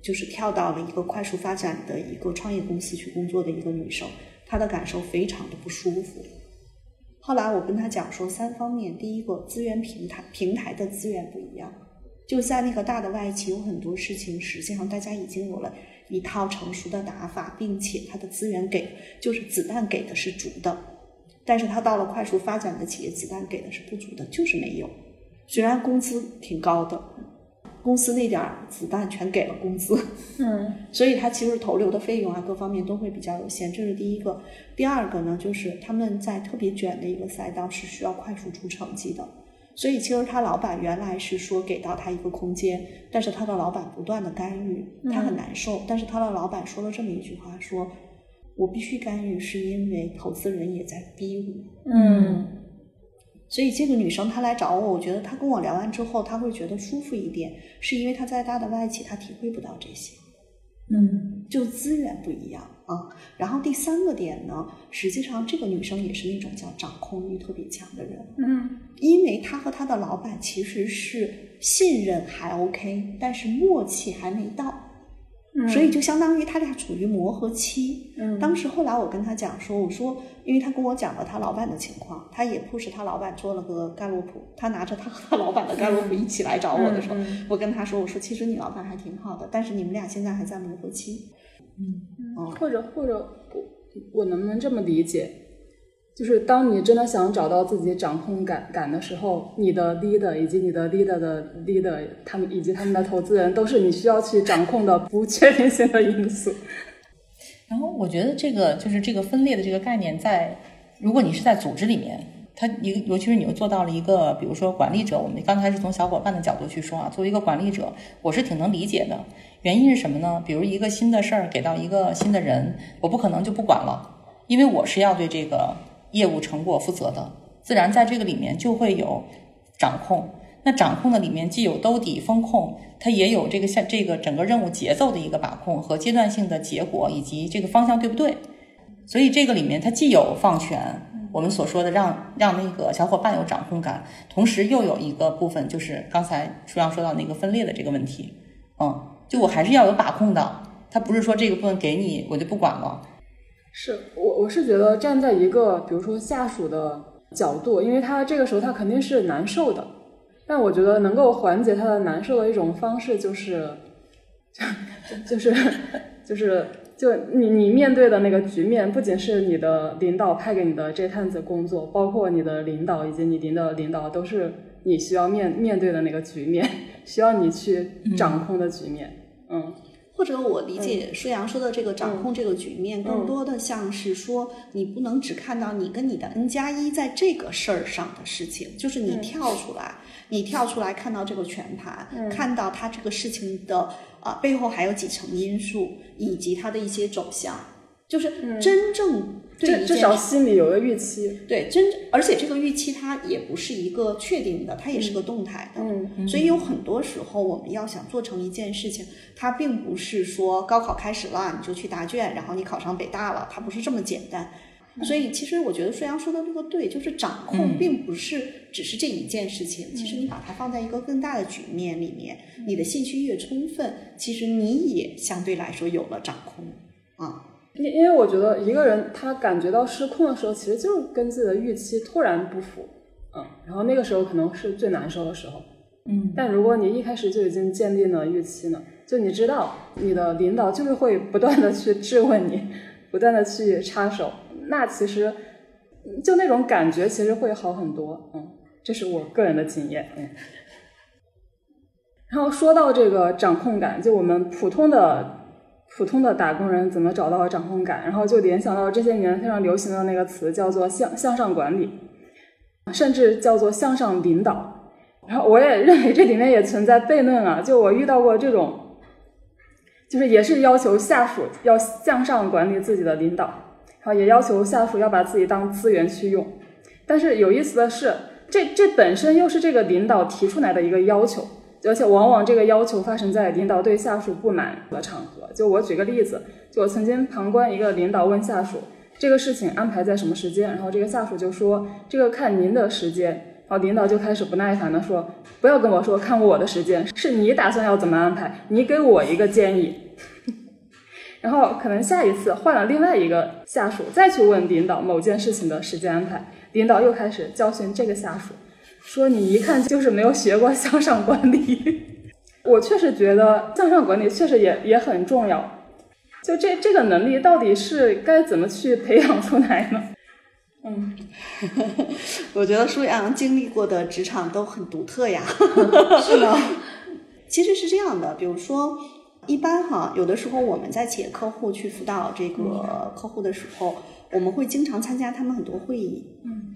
就是跳到了一个快速发展的一个创业公司去工作的一个女生，她的感受非常的不舒服。后来我跟她讲说三方面，第一个资源平台平台的资源不一样，就在那个大的外企有很多事情，实际上大家已经有了一套成熟的打法，并且它的资源给就是子弹给的是足的。但是他到了快速发展的企业，子弹给的是不足的，就是没有。虽然工资挺高的，公司那点儿子弹全给了工资，嗯 所以他其实投流的费用啊，各方面都会比较有限。这是第一个。第二个呢，就是他们在特别卷的一个赛道是需要快速出成绩的。所以其实他老板原来是说给到他一个空间，但是他的老板不断的干预，他很难受。但是他的老板说了这么一句话说。我必须干预，是因为投资人也在逼我。嗯所以这个女生她来找我，我觉得她跟我聊完之后，她会觉得舒服一点，是因为她在大的外企，她体会不到这些，嗯就资源不一样啊。然后第三个点呢，实际上这个女生也是那种叫掌控欲特别强的人，嗯因为她和她的老板其实是信任还 OK，但是默契还没到。嗯，所以就相当于他俩处于磨合期。嗯当时后来我跟他讲说，我说，因为他跟我讲了他老板的情况，他也 push 他老板做了个盖洛普，他拿着他和他老板的盖洛普一起来找我的时候，嗯我跟他说，我说其实你老板还挺好的，但是你们俩现在还在磨合期。嗯或者或者我我能不能这么理解？就是当你真的想找到自己掌控感感的时候，你的 leader 以及你的 leader 的 leader，他们以及他们的投资人，都是你需要去掌控的不确定性的因素。然后我觉得这个就是这个分裂的这个概念在，如果你是在组织里面，它一个尤其是你又做到了一个，比如说管理者，我们刚才是从小伙伴的角度去说啊，作为一个管理者，我是挺能理解的。原因是什么呢？比如一个新的事儿给到一个新的人，我不可能就不管了，因为我是要对这个业务成果负责的，自然在这个里面就会有掌控。那掌控的里面既有兜底风控，它也有这个像这个整个任务节奏的一个把控和阶段性的结果以及这个方向对不对？所以这个里面它既有放权，我们所说的让让那个小伙伴有掌控感，同时又有一个部分就是刚才舒阳说到那个分裂的这个问题，嗯，就我还是要有把控的，它不是说这个部分给你我就不管了，是我我是觉得站在一个比如说下属的角度，因为他这个时候他肯定是难受的，但我觉得能够缓解他的难受的一种方式就是，就 就是就是就你你面对的那个局面，不仅是你的领导派给你的这摊子工作，包括你的领导以及你领导的领导，都是你需要面面对的那个局面，需要你去掌控的局面，嗯。或者我理解舒阳说的这个掌控这个局面，更多的像是说，你不能只看到你跟你的 N 加一在这个事儿上的事情，就是你跳出来，你跳出来看到这个全盘，看到它这个事情的啊、背后还有几层因素，以及它的一些走向。就是真正对至至少心里有个预期。对真，而且这个预期它也不是一个确定的，它也是个动态的。嗯所以有很多时候，我们要想做成一件事情，它并不是说高考开始了你就去答卷，然后你考上北大了，它不是这么简单。所以其实我觉得舒阳说的这个对，就是掌控并不是只是这一件事情，其实你把它放在一个更大的局面里面，你的信息越充分，其实你也相对来说有了掌控啊。因因为我觉得一个人他感觉到失控的时候，其实就是跟自己的预期突然不符，嗯，然后那个时候可能是最难受的时候。嗯，但如果你一开始就已经建立了预期呢，就你知道你的领导就是会不断的去质问你，不断的去插手，那其实嗯就那种感觉其实会好很多。嗯，这是我个人的经验。嗯。然后说到这个掌控感，就我们普通的普通的打工人怎么找到掌控感，然后就联想到这些年非常流行的那个词叫做向向上管理，甚至叫做向上领导。然后我也认为这里面也存在悖论啊，就我遇到过这种，就是也是要求下属要向上管理自己的领导，然后也要求下属要把自己当资源去用。但是有意思的是，这这本身又是这个领导提出来的一个要求，而且往往这个要求发生在领导对下属不满的场合。就我举个例子，就我曾经旁观一个领导问下属这个事情安排在什么时间，然后这个下属就说这个看您的时间。然后领导就开始不耐烦的说：“不要跟我说看我的时间，是你打算要怎么安排，你给我一个建议。”然后可能下一次换了另外一个下属再去问领导某件事情的时间安排，领导又开始教训这个下属，说你一看就是没有学过向上管理。我确实觉得向上管理确实也也很重要，就这这个能力到底是该怎么去培养出来呢？嗯，我觉得舒阳经历过的职场都很独特呀。是吗？其实是这样的，比如说，一般哈，有的时候我们在企业客户去辅导这个客户的时候，我们会经常参加他们很多会议。嗯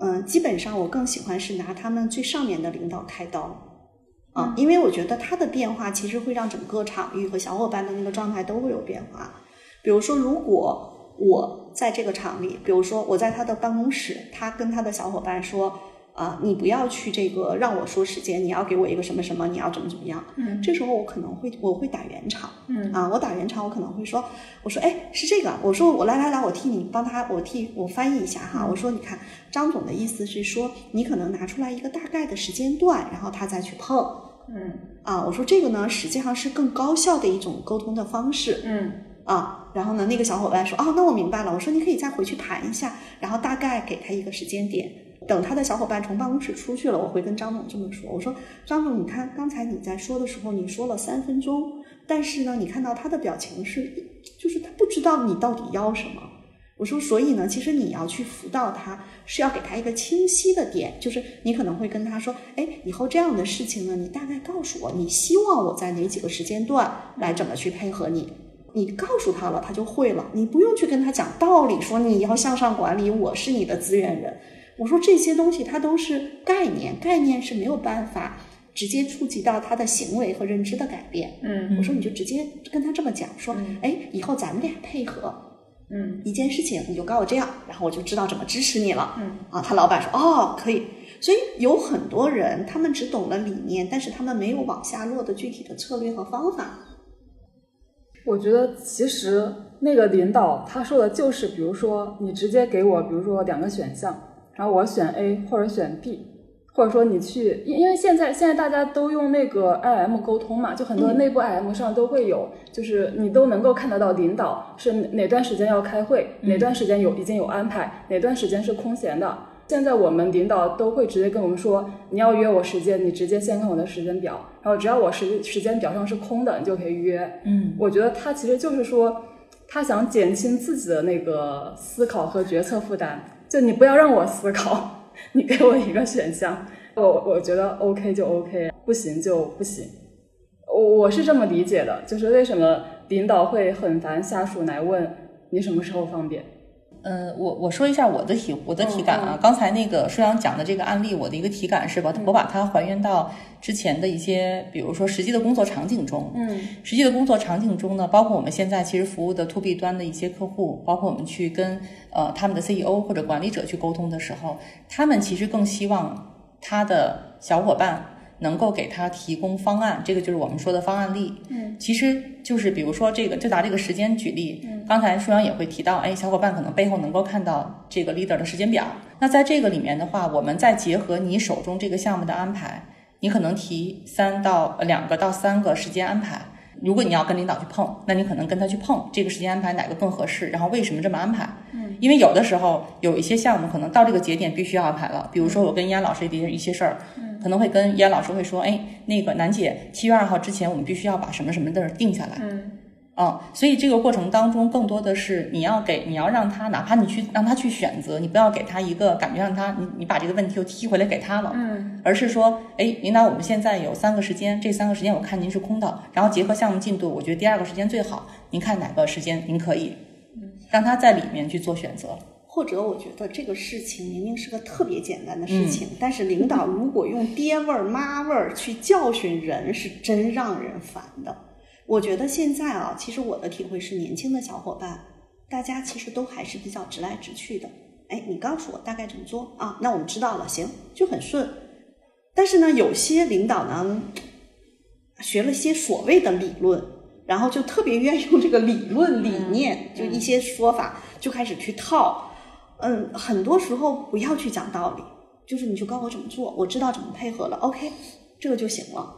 嗯，基本上我更喜欢是拿他们最上面的领导开刀。啊，因为我觉得他的变化其实会让整个场域和小伙伴的那个状态都会有变化。比如说，如果我在这个厂里，比如说我在他的办公室，他跟他的小伙伴说。啊，你不要去这个让我说时间，你要给我一个什么什么，你要怎么怎么样。嗯这时候我可能会我会打圆场，嗯啊，我打圆场，我可能会说，我说哎是这个，我说我来来来，我替你帮他，我替我翻译一下哈，我说你看张总的意思是说，你可能拿出来一个大概的时间段，然后他再去碰，嗯啊，我说这个呢实际上是更高效的一种沟通的方式，嗯啊，然后呢，那个小伙伴说，哦，那我明白了。我说你可以再回去盘一下，然后大概给他一个时间点。等他的小伙伴从办公室出去了，我会跟张总这么说，我说张总，你看刚才你在说的时候，你说了三分钟，但是呢，你看到他的表情是，就是他不知道你到底要什么。我说，所以呢，其实你要去辅导他，是要给他一个清晰的点，就是你可能会跟他说，哎，以后这样的事情呢，你大概告诉我，你希望我在哪几个时间段来怎么去配合你。你告诉他了，他就会了，你不用去跟他讲道理，说你要向上管理，我是你的资源人。我说这些东西它都是概念，概念是没有办法直接触及到他的行为和认知的改变。嗯我说你就直接跟他这么讲，说，嗯哎，以后咱们俩配合，嗯一件事情，你就告我这样，然后我就知道怎么支持你了。嗯啊，他老板说哦可以，所以有很多人他们只懂了理念，但是他们没有往下落的具体的策略和方法。我觉得其实那个领导他说的就是，比如说你直接给我，比如说两个选项，然后我选 A 或者选 B，或者说你去，因因为现在现在大家都用那个 IM 沟通嘛，就很多嗯内部 IM 上都会有，就是你都能够看得到领导是哪段时间要开会，哪段时间有已经有安排，哪段时间是空闲的。现在我们领导都会直接跟我们说，你要约我时间，你直接先看我的时间表，然后只要我时时间表上是空的，你就可以约。嗯我觉得他其实就是说，他想减轻自己的那个思考和决策负担，就你不要让我思考，你给我一个选项，我我觉得 OK 就 OK，不行就不行。我我是这么理解的，就是为什么领导会很烦下属来问你什么时候方便。呃，我我说一下我的体我的体感啊，嗯刚才那个舒阳讲的这个案例，我的一个体感是把我把它还原到之前的一些，比如说实际的工作场景中。嗯。实际的工作场景中呢，包括我们现在其实服务的 to B 端的一些客户，包括我们去跟呃他们的 CEO 或者管理者去沟通的时候，他们其实更希望他的小伙伴能够给他提供方案，这个就是我们说的方案力。嗯，其实就是比如说这个，就拿这个时间举例，嗯刚才舒阳也会提到，哎，小伙伴可能背后能够看到这个 leader 的时间表。那在这个里面的话，我们再结合你手中这个项目的安排，你可能提三到呃两个到三个时间安排。如果你要跟领导去碰，那你可能跟他去碰这个时间安排哪个更合适，然后为什么这么安排？嗯，因为有的时候有一些项目可能到这个节点必须要安排了，比如说我跟依安老师的一些事儿，嗯，可能会跟依安老师会说，哎，那个楠姐七月二号之前我们必须要把什么什么的定下来，嗯嗯，所以这个过程当中，更多的是你要给，你要让他，哪怕你去让他去选择，你不要给他一个感觉，让他你你把这个问题又踢回来给他了，嗯而是说，哎，领导，我们现在有三个时间，这三个时间我看您是空的，然后结合项目进度，我觉得第二个时间最好，您看哪个时间您可以，让他在里面去做选择。或者我觉得这个事情明明是个特别简单的事情，但是领导如果用爹味儿、妈味儿去教训人，是真让人烦的。我觉得现在啊，其实我的体会是，年轻的小伙伴，大家其实都还是比较直来直去的。哎，你告诉我大概怎么做啊？那我们知道了，行，就很顺。但是呢，有些领导呢，学了些所谓的理论，然后就特别愿意用这个理论理念，就一些说法就开始去套。嗯，很多时候不要去讲道理，就是你就告诉我怎么做，我知道怎么配合了，OK，这个就行了。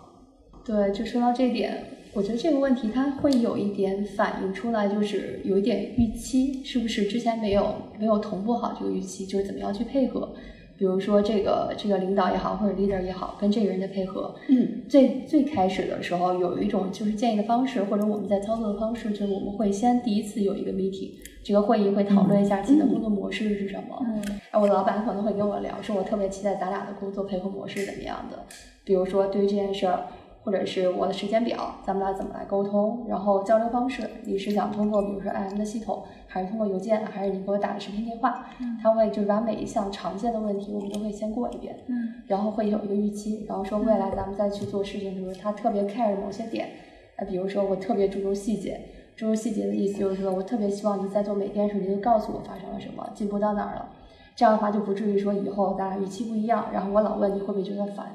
对，就说到这点，我觉得这个问题它会有一点反映出来，就是有一点预期，是不是之前没有没有同步好这个预期，就是怎么样去配合。比如说这个这个领导也好，或者 leader 也好，跟这个人的配合，嗯，最最开始的时候有一种就是建议的方式，或者我们在操作的方式，就是我们会先第一次有一个 meeting，这个会议会讨论一下自己的工作模式是什么。嗯哎，我的老板可能会跟我聊，说我特别期待咱俩的工作配合模式怎么样的，比如说对于这件事儿，或者是我的时间表，咱们俩怎么来沟通，然后交流方式，你是想通过比如说 IM 的系统，还是通过邮件，还是你给我打的视频电话？他会就是把每一项常见的问题，我们都会先过一遍，嗯然后会有一个预期，然后说未来咱们再去做事情的时候，他特别 care 某些点，呃，比如说我特别注重细节，注重细节的意思就是说我特别希望你在做每件事，你就告诉我发生了什么，进步到哪儿了，这样的话就不至于说以后咱俩预期不一样，然后我老问你会不会觉得烦，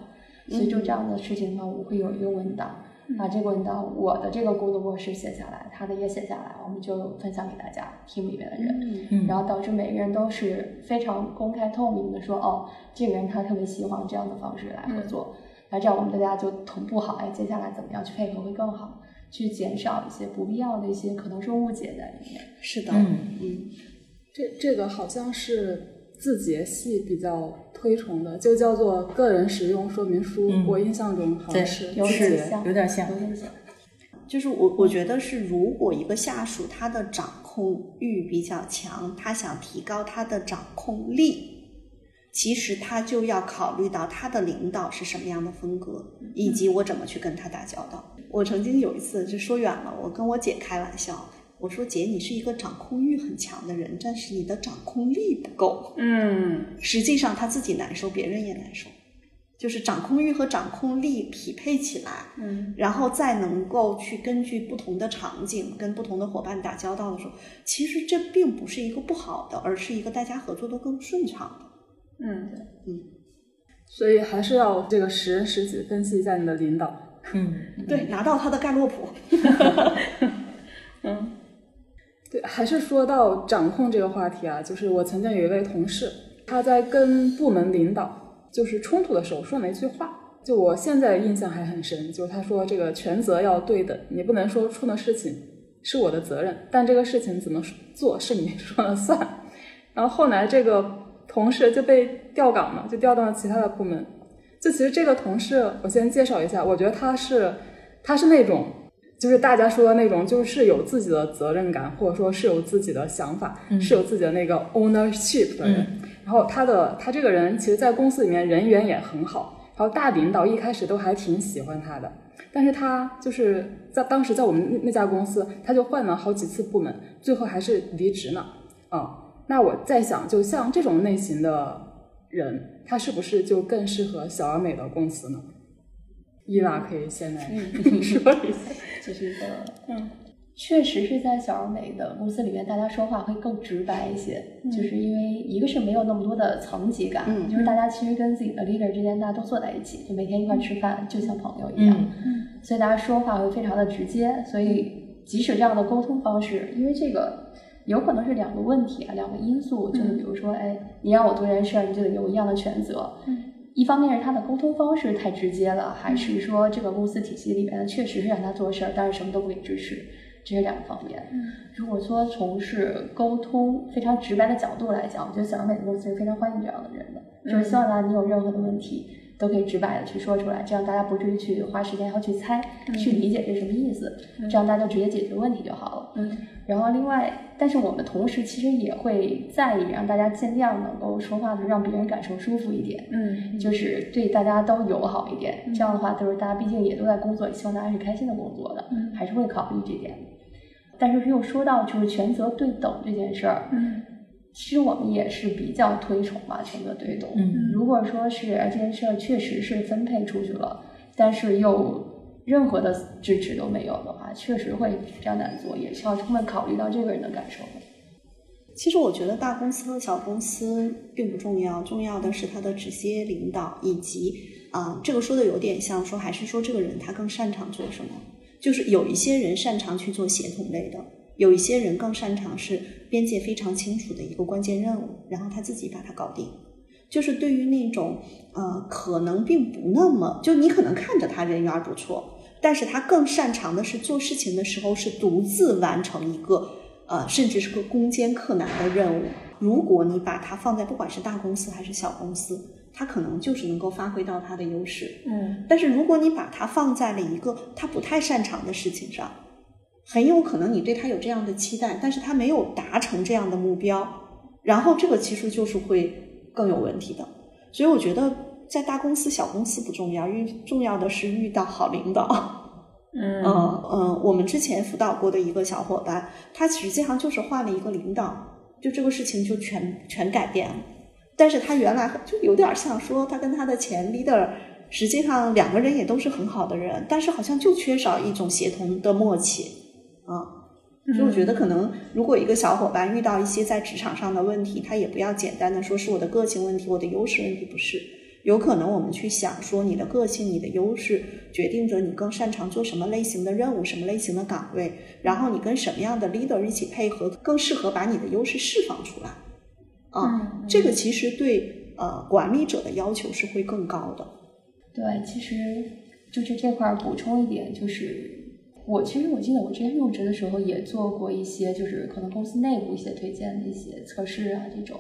所以就这样的事情的话，我会有一个文档，把这个文档我的这个工作模式写下来，他的也写下来，我们就分享给大家 team 里面的人。嗯。然后导致每个人都是非常公开透明的说，哦，这个人他特别喜欢这样的方式来合作，那、这样我们大家就同步好，哎，接下来怎么样去配合会更好，去减少一些不必要的一些可能是误解在里面。是的，嗯。嗯，这这个好像是字节系比较推崇的，就叫做个人使用说明书。嗯我印象中好像是有点像，有点像有点像。就是我我觉得是，如果一个下属他的掌控欲比较强，他想提高他的掌控力，其实他就要考虑到他的领导是什么样的风格，以及我怎么去跟他打交道。我曾经有一次就说远了，我跟我姐开玩笑，我说姐，你是一个掌控欲很强的人，但是你的掌控力不够。嗯实际上他自己难受，别人也难受，就是掌控欲和掌控力匹配起来，嗯然后再能够去根据不同的场景跟不同的伙伴打交道的时候，其实这并不是一个不好的，而是一个大家合作都更顺畅的。嗯嗯，所以还是要这个识人识己，分析一下你的领导。嗯，对，拿到他的盖洛普。嗯，对，还是说到掌控这个话题啊，就是我曾经有一位同事，他在跟部门领导就是冲突的时候说了一句话，就我现在印象还很深，就是他说这个权责要对等，你不能说出了事情是我的责任，但这个事情怎么做是你 说了算。然后后来这个同事就被调岗了，就调到了其他的部门。就其实这个同事，我先介绍一下，我觉得他是他是那种就是大家说的那种，就是有自己的责任感，或者说是有自己的想法，是有自己的那个 ownership 的人。然后他的他这个人，其实，在公司里面人缘也很好，然后大领导一开始都还挺喜欢他的。但是他就是在当时在我们那那家公司，他就换了好几次部门，最后还是离职呢啊。那我在想，就像这种类型的人，他是不是就更适合小而美的公司呢？伊娃可以先来 说一下，这是一个嗯。确实是在小而美的公司里面，大家说话会更直白一些，就是因为一个是没有那么多的层级感，嗯就是大家其实跟自己的 leader 之间大家都坐在一起，就每天一块吃饭，就像朋友一样，嗯。所以大家说话会非常的直接，所以即使这样的沟通方式，因为这个有可能是两个问题啊，两个因素，就是比如说，哎，你让我做这件事儿，你就得给我一样的权责，嗯一方面是他的沟通方式太直接了，还是说这个公司体系里面确实是让他做事儿，但是什么都不给支持，这是两个方面。嗯如果说从事沟通非常直白的角度来讲，我觉得小而美的公司是非常欢迎这样的人的，就是希望大家你有任何的问题都可以直白的去说出来，这样大家不至于去花时间还要去猜、去理解这是什么意思，这样大家就直接解决问题就好了。嗯然后另外，但是我们同时其实也会在意让大家尽量能够说话的让别人感受舒服一点。嗯就是对大家都友好一点，这样的话，就是大家毕竟也都在工作，希望大家是开心的工作的，嗯还是会考虑这点。但是又说到就是权责对等这件事儿，嗯其实我们也是比较推崇吧权责对等。嗯如果说是哎这件事儿确实是分配出去了，但是又任何的支持都没有的话，确实会比较难做，也是要充分考虑到这个人的感受的。其实我觉得大公司和小公司并不重要，重要的是他的直接领导以及啊、这个说的有点像说，还是说这个人他更擅长做什么？就是有一些人擅长去做协同类的，有一些人更擅长是边界非常清楚的一个关键任务，然后他自己把它搞定。就是对于那种呃，可能并不那么，就你可能看着他人缘不错，但是他更擅长的是做事情的时候是独自完成一个呃，甚至是个攻坚克难的任务。如果你把它放在不管是大公司还是小公司，它可能就是能够发挥到它的优势。嗯但是如果你把它放在了一个他不太擅长的事情上，很有可能你对他有这样的期待，但是他没有达成这样的目标，然后这个其实就是会更有问题的。所以我觉得在大公司、小公司不重要，因为重要的是遇到好领导。嗯嗯嗯，我们之前辅导过的一个小伙伴，他实际上就是换了一个领导，就这个事情就全全改变了。但是他原来就有点像说，他跟他的前 leader，实际上两个人也都是很好的人，但是好像就缺少一种协同的默契啊。所以我觉得，可能如果一个小伙伴遇到一些在职场上的问题，他也不要简单的说是我的个性问题、我的优势问题，不是。有可能我们去想说，你的个性、你的优势决定着你更擅长做什么类型的任务、什么类型的岗位，然后你跟什么样的 leader 一起配合，更适合把你的优势释放出来。啊，嗯这个其实对呃管理者的要求是会更高的。对，其实就是这块儿补充一点，就是我其实我记得我之前入职的时候也做过一些，就是可能公司内部一些推荐的一些测试啊，这种，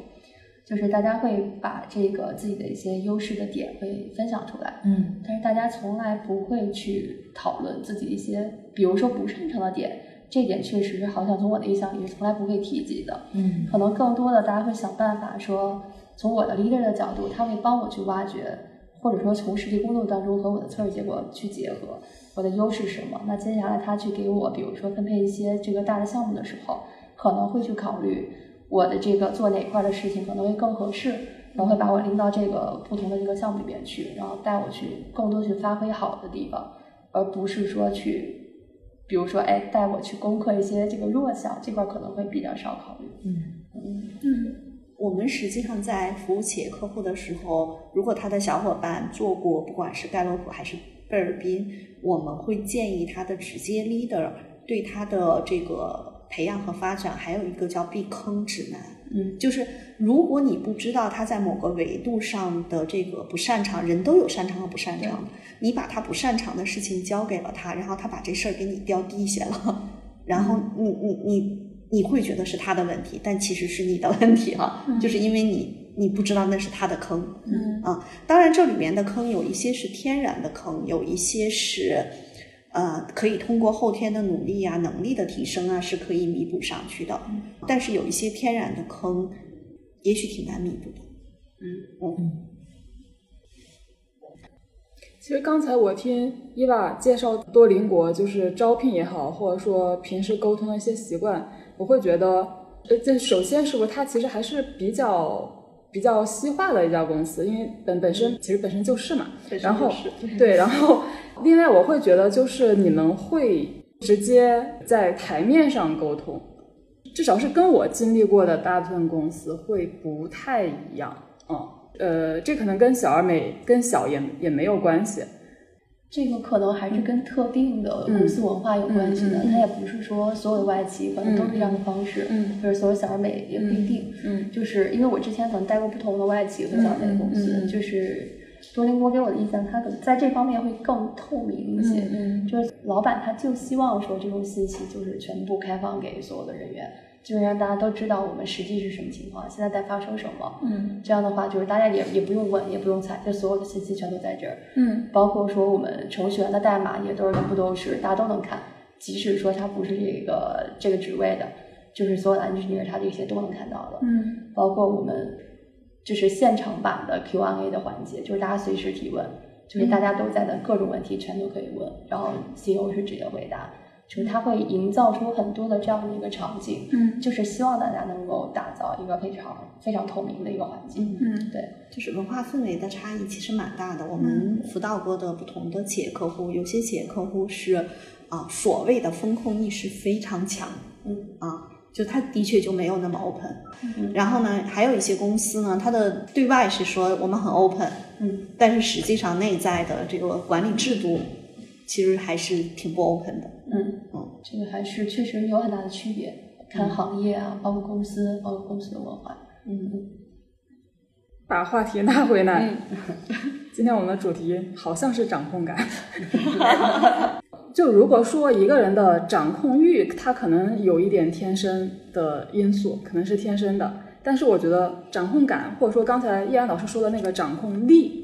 就是大家会把这个自己的一些优势的点会分享出来，嗯但是大家从来不会去讨论自己一些，比如说不擅长的点，这点确实好像从我的印象里是从来不会提及的。嗯可能更多的大家会想办法说，从我的 leader 的角度，他会帮我去挖掘，或者说从实际工作当中和我的测试结果去结合，我的优势是什么。那接下来他去给我，比如说分配一些这个大的项目的时候，可能会去考虑我的这个做哪块的事情可能会更合适，然后会把我拎到这个不同的这个项目里边去，然后带我去更多去发挥好的地方，而不是说去。比如说，哎，带我去攻克一些这个弱项，这块可能会比较少考虑。嗯嗯嗯我们实际上在服务企业客户的时候，如果他的小伙伴做过不管是盖洛普还是贝尔宾，我们会建议他的直接 leader 对他的这个培养和发展还有一个叫避坑指南。嗯。就是如果你不知道他在某个维度上的这个不擅长，人都有擅长和不擅长的，你把他不擅长的事情交给了他，然后他把这事儿给你掉地下了，然后你你你你会觉得是他的问题，但其实是你的问题哈、就是因为你你不知道那是他的坑，嗯。啊，当然这里面的坑有一些是天然的坑，有一些是呃可以通过后天的努力啊、能力的提升啊是可以弥补上去的，但是有一些天然的坑，也许挺难弥补的。嗯。嗯，其实刚才我听伊娃介绍多邻国，就是招聘也好，或者说平时沟通的一些习惯，我会觉得呃，这首先是不是他其实还是比较比较西化的一家公司，因为本本身其实本身就是嘛。然后对，然后另外我会觉得就是你们会直接在台面上沟通，至少是跟我经历过的大部分公司会不太一样。嗯，呃，这可能跟小而美跟小也也没有关系。这个可能还是跟特定的公司文化有关系的，嗯嗯嗯它也不是说所有的外企可能都是这样的方式，嗯就是所有小而美也不一定。嗯就是因为我之前可能待过不同的外企和小而美的公司，就是多邻国给我的印象，它可能在这方面会更透明一些。嗯就是老板他就希望说这种信息就是全部开放给所有的人员，就是让大家都知道我们实际是什么情况，现在在发生什么。嗯这样的话，就是大家也也不用问，也不用猜，就所有的信息全都在这儿。嗯包括说我们程序员的代码也都是全部都是大家都能看，即使说他不是这个这个职位的，就是所有的 engineer 他这些都能看到的。嗯包括我们就是现场版的 Q&A 的环节，就是大家随时提问，就是大家都在的各种问题全都可以问，然后 CEO 是直接回答，就是它会营造出很多的这样的一个场景，嗯就是希望大家能够打造一个非常非常透明的一个环境。嗯对，就是文化氛围的差异其实蛮大的。我们辅导过的不同的企业客户，有些企业客户是啊、所谓的风控意识非常强，嗯啊，就他的确就没有那么 open。嗯然后呢，还有一些公司呢，它的对外是说我们很 open，嗯但是实际上内在的这个管理制度其实还是挺不 open 的。嗯嗯，这个还是确实有很大的区别，看行业啊，包括公司，包括公司的文化。嗯，把话题拉回来，今天我们的主题好像是掌控感。就如果说一个人的掌控欲，他可能有一点天生的因素，可能是天生的。但是我觉得掌控感，或者说刚才易安老师说的那个掌控力，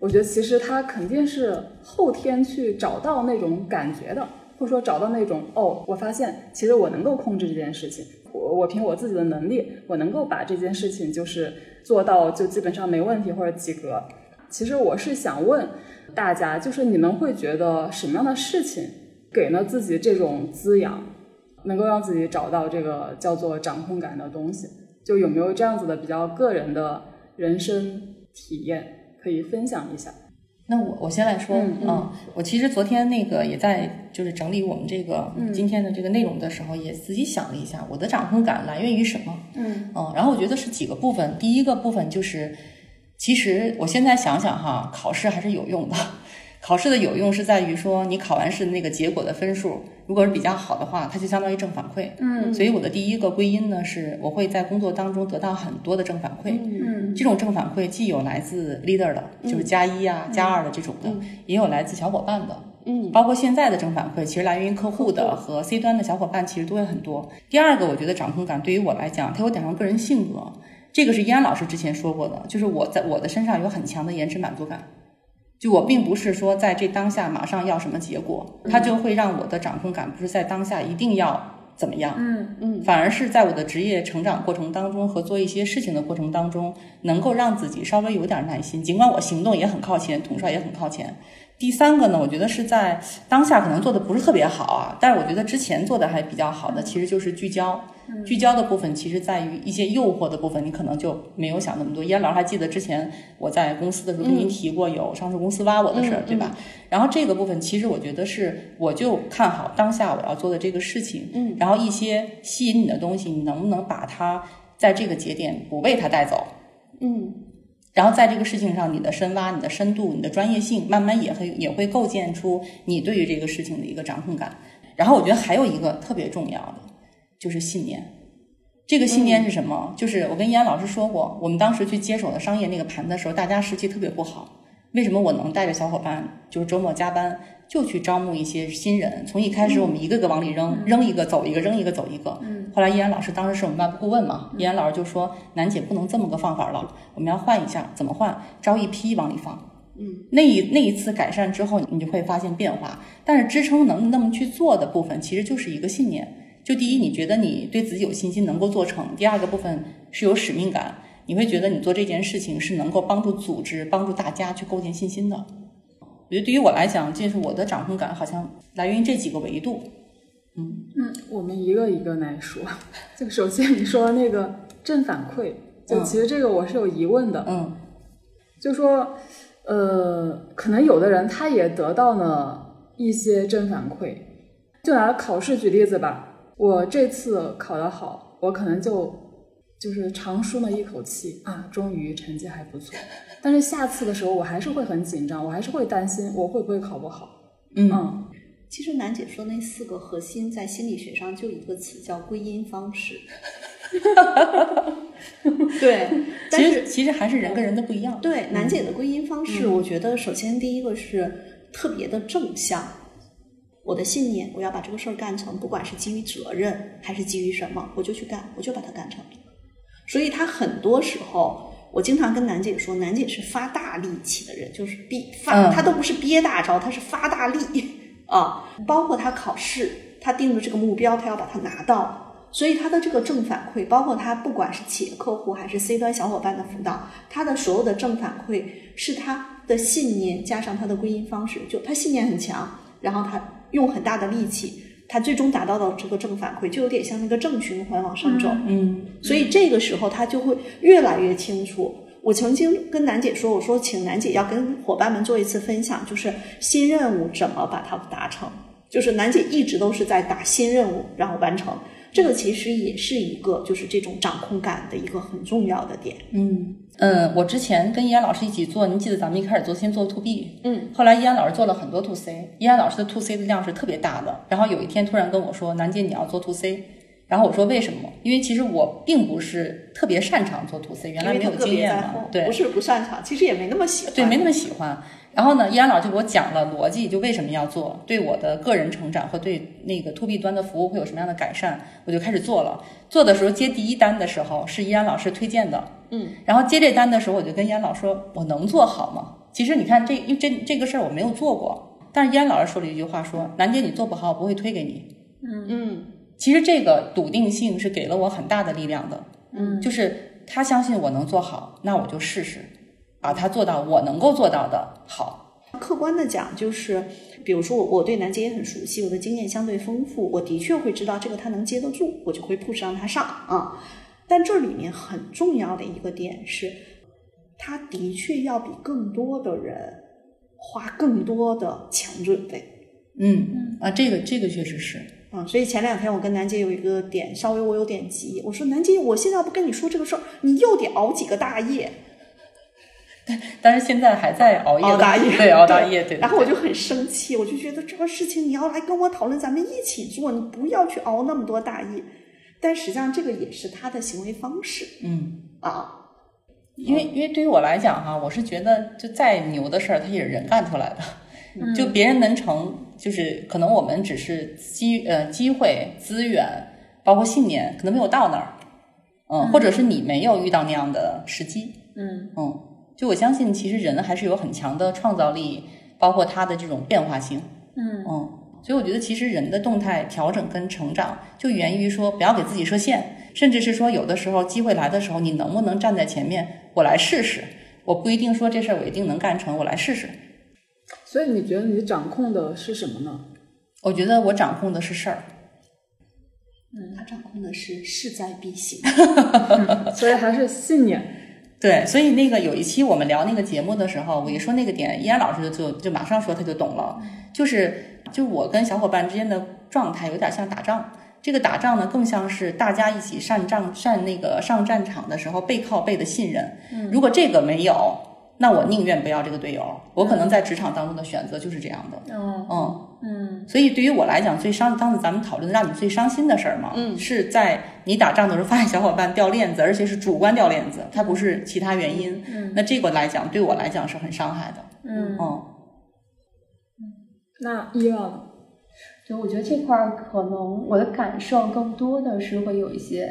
我觉得其实他肯定是后天去找到那种感觉的，或者说找到那种哦，我发现其实我能够控制这件事情，我我凭我自己的能力，我能够把这件事情就是做到就基本上没问题或者及格。其实我是想问大家，就是你们会觉得什么样的事情给了自己这种滋养，能够让自己找到这个叫做掌控感的东西？就有没有这样子的比较个人的人生体验可以分享一下？那我我先来说，嗯嗯我其实昨天那个也在就是整理我们这个今天的这个内容的时候，也自己想了一下，我的掌控感来源于什么？嗯嗯，然后我觉得是几个部分。第一个部分就是，其实我现在想想哈，考试还是有用的。考试的有用是在于说，你考完试的那个结果的分数，如果是比较好的话，它就相当于正反馈。嗯所以我的第一个归因呢，是我会在工作当中得到很多的正反馈。嗯这种正反馈既有来自 leader 的，就是加一啊、加二的这种的，也有来自小伙伴的。嗯包括现在的正反馈，其实来源于客户的和 C 端的小伙伴，其实都会很多。第二个，我觉得掌控感对于我来讲，它有点像个人性格。这个是易安老师之前说过的，就是我在我的身上有很强的延迟满足感。就我并不是说在这当下马上要什么结果，它就会让我的掌控感不是在当下一定要怎么样，嗯嗯反而是在我的职业成长过程当中和做一些事情的过程当中，能够让自己稍微有点耐心，尽管我行动也很靠前，统帅也很靠前。第三个呢，我觉得是在当下可能做的不是特别好啊，但是我觉得之前做的还比较好的，其实就是聚焦。聚焦的部分其实在于一些诱惑的部分，你可能就没有想那么多。燕老师还记得之前我在公司的时候跟您提过有上市公司挖我的事儿，对吧？然后这个部分其实我觉得是我就看好当下我要做的这个事情，嗯，然后一些吸引你的东西，你能不能把它在这个节点不被它带走？嗯然后在这个事情上，你的深挖、你的深度、你的专业性，慢慢也会也会构建出你对于这个事情的一个掌控感。然后我觉得还有一个特别重要的，就是信念。这个信念是什么？就是我跟易安老师说过，我们当时去接手的商业那个盘的时候，大家士气特别不好。为什么我能带着小伙伴，就是周末加班就去招募一些新人？从一开始我们一个个往里扔，扔一个走一个，扔一个走一个。嗯后来依安老师当时是我们外部顾问嘛，易安老师就说：“楠姐不能这么个放法了，我们要换一下，怎么换？招一批往里放。”嗯，那一那一次改善之后，你就会发现变化。但是支撑能那么去做的部分，其实就是一个信念。就第一，你觉得你对自己有信心，能够做成；第二个部分是有使命感，你会觉得你做这件事情是能够帮助组织、帮助大家去构建信心的。我觉得对于我来讲，这是我的掌控感，好像来源于这几个维度。嗯嗯，我们一个一个来说。就首先你说的那个正反馈，就嗯其实这个我是有疑问的。嗯就说，呃，可能有的人他也得到了一些正反馈。就拿考试举例子吧，我这次考得好，我可能就就是长舒了一口气啊，终于成绩还不错。但是下次的时候，我还是会很紧张，我还是会担心我会不会考不好。嗯嗯，其实楠姐说那四个核心在心理学上就一个词叫归因方式。对，但是其实其实还是人跟人的不一样。对楠姐的归因方式，我觉得首先第一个是特别的正向。我的信念，我要把这个事儿干成，不管是基于责任还是基于什么，我就去干，我就把它干成。所以他很多时候，我经常跟楠姐说，楠姐是发大力气的人，就是憋发，嗯她都不是憋大招，她是发大力啊。包括他考试，他定的这个目标，他要把它拿到。所以他的这个正反馈，包括他不管是企业客户还是 C 端小伙伴的辅导，他的所有的正反馈是他的信念加上他的归因方式，就他信念很强，然后他用很大的力气，他最终达到的这个正反馈，就有点像那个正循环往上走。嗯所以这个时候他就会越来越清楚。我曾经跟楠姐说，我说请楠姐要跟伙伴们做一次分享，就是新任务怎么把它达成。就是楠姐一直都是在打新任务，然后完成。这个其实也是一个就是这种掌控感的一个很重要的点。嗯嗯，我之前跟易安老师一起做，您记得咱们一开始做先做 to B，嗯，后来易安老师做了很多 to C，易安老师的 to C 的量是特别大的。然后有一天突然跟我说，楠姐你要做 to C，然后我说为什么？因为其实我并不是特别擅长做 to C，原来没有经验嘛对不，是不擅长，其实也没那么喜欢。对，没那么喜欢。然后呢，依然老师就给我讲了逻辑，就为什么要做，对我的个人成长和对那个 to B 端的服务会有什么样的改善，我就开始做了。做的时候接第一单的时候是依然老师推荐的，嗯，然后接这单的时候我就跟依然老师说，我能做好吗？其实你看这，因为这这个事儿我没有做过，但是依然老师说了一句话说，楠姐你做不好，我不会推给你。嗯。其实这个笃定性是给了我很大的力量的，嗯，就是他相信我能做好，那我就试试，把它做到我能够做到的好。客观的讲，就是比如说我我对南姐也很熟悉，我的经验相对丰富，我的确会知道这个他能接得住，我就会 push 让他上啊。但这里面很重要的一个点是，他的确要比更多的人花更多的强准备。嗯啊，这个这个确实是，啊、所以前两天我跟南姐有一个点，稍微我有点急，我说南姐，我现在不跟你说这个事儿，你又得熬几个大夜，但是现在还在熬夜，熬大夜，对，熬大夜，对。然后我就很生气，我就觉得这个事情你要来跟我讨论，咱们一起做，你不要去熬那么多大夜。但实际上这个也是他的行为方式嗯，啊。因为因为对于我来讲哈，我是觉得就再牛的事儿，它也是人干出来的。就别人能成，就是可能我们只是机呃机会、资源，包括信念，可能没有到那儿，嗯，或者是你没有遇到那样的时机，嗯嗯，就我相信，其实人还是有很强的创造力，包括他的这种变化性，嗯嗯，所以我觉得其实人的动态调整跟成长，就源于说不要给自己设限，甚至是说有的时候机会来的时候，你能不能站在前面，我来试试，我不一定说这事儿我一定能干成，我来试试。所以你觉得你掌控的是什么呢？我觉得我掌控的是事儿，嗯，他掌控的是势在必行。所以还是信念。对，所以那个有一期我们聊那个节目的时候，我一说那个点，依然老师就就马上说他就懂了，就是就我跟小伙伴之间的状态有点像打仗，这个打仗呢更像是大家一起上战上那个上战场的时候背靠背的信任。如果这个没有，那我宁愿不要这个队友。我可能在职场当中的选择就是这样的。嗯嗯，嗯所以对于我来讲，最伤当时咱们讨论的让你最伤心的事儿嘛，嗯是在你打仗的时候发现小伙伴掉链子，而且是主观掉链子，它不是其他原因。嗯那这个来讲，对我来讲是很伤害的。嗯，嗯那伊娃呢？就我觉得这块儿可能我的感受更多的是会有一些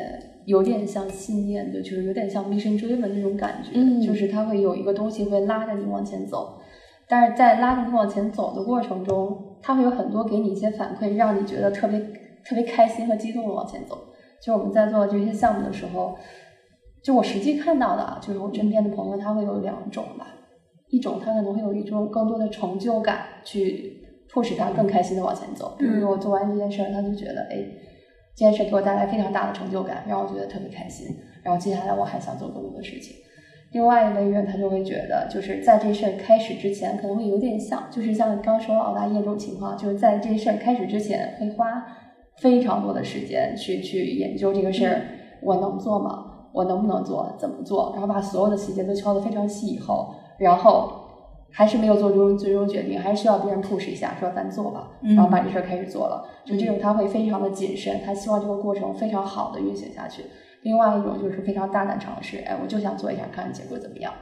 有点像信念的，就是有点像 mission driven 那种感觉，嗯就是它会有一个东西会拉着你往前走，但是在拉着你往前走的过程中，它会有很多给你一些反馈，让你觉得特别特别开心和激动的往前走。就我们在做这些项目的时候，就我实际看到的啊，就是我身边的朋友他会有两种吧，一种他可能会有一种更多的成就感去迫使他更开心的往前走。比如说我做完这件事儿，他就觉得哎，这件事给我带来非常大的成就感，让我觉得特别开心。然后接下来我还想做更多的事情。另外一类人他就会觉得，就是在这事儿开始之前，可能会有点像，就是像你刚刚说澳大利亚这种情况，就是在这事儿开始之前，会花非常多的时间去去研究这个事儿，我能做吗？我能不能做？怎么做？然后把所有的细节都敲得非常细以后，然后还是没有做出最终决定，还是需要别人 push 一下，说咱做吧，然后把这事儿开始做了。就这种他会非常的谨慎，他希望这个过程非常好的运行下去。另外一种就是非常大胆尝试，哎，我就想做一下，看看结果怎么样，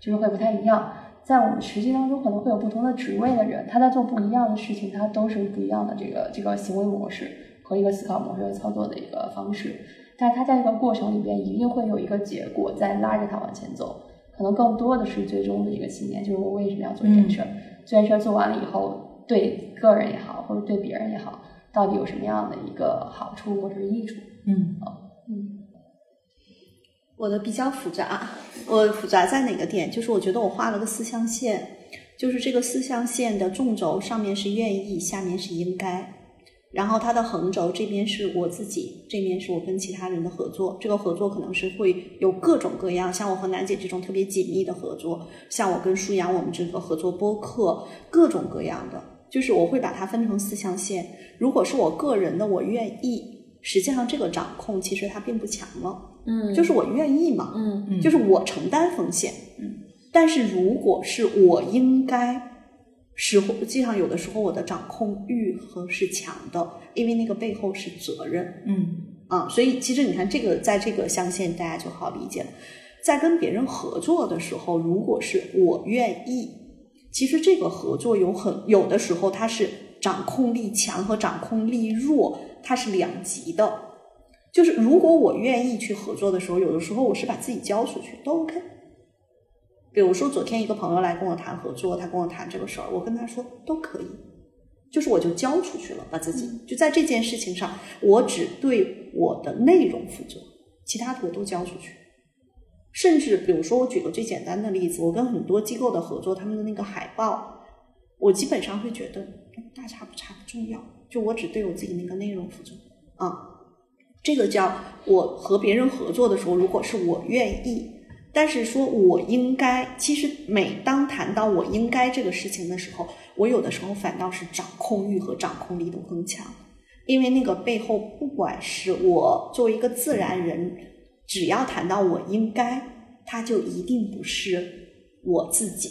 就是会不太一样。在我们实际当中，可能会有不同的职位的人，他在做不一样的事情，他都是不一样的这个这个行为模式和一个思考模式和操作的一个方式。但是他在这个过程里边，一定会有一个结果在拉着他往前走，可能更多的是最终的一个信念，就是我为什么要做这件事儿？这件事儿做完了以后，对个人也好，或者对别人也好，到底有什么样的一个好处或者是益处？嗯嗯。我的比较复杂，我复杂在哪个点？就是我觉得我画了个四象限，就是这个四象限的纵轴上面是愿意，下面是应该，然后它的横轴这边是我自己，这边是我跟其他人的合作。这个合作可能是会有各种各样，像我和楠姐这种特别紧密的合作，像我跟舒阳我们这个合作播客，各种各样的，就是我会把它分成四象限。如果是我个人的，我愿意，实际上这个掌控其实它并不强了。嗯，就是我愿意嘛，嗯嗯就是我承担风险，嗯，但是如果是我应该，时候，实际上有的时候我的掌控欲和是强的，因为那个背后是责任嗯啊，所以其实你看这个在这个象限大家就好理解了，在跟别人合作的时候，如果是我愿意，其实这个合作有很有的时候它是掌控力强和掌控力弱，它是两极的。就是如果我愿意去合作的时候，有的时候我是把自己交出去都 OK。比如说昨天一个朋友来跟我谈合作，他跟我谈这个事儿，我跟他说都可以，就是我就交出去了，把自己就在这件事情上，我只对我的内容负责，其他的我都交出去。甚至比如说，我举个最简单的例子，我跟很多机构的合作，他们的那个海报，我基本上会觉得大差不差不重要，就我只对我自己那个内容负责啊。这个叫我和别人合作的时候，如果是我愿意，但是说我应该，其实每当谈到我应该这个事情的时候，我有的时候反倒是掌控欲和掌控力都更强，因为那个背后，不管是我作为一个自然人，只要谈到我应该，它就一定不是我自己，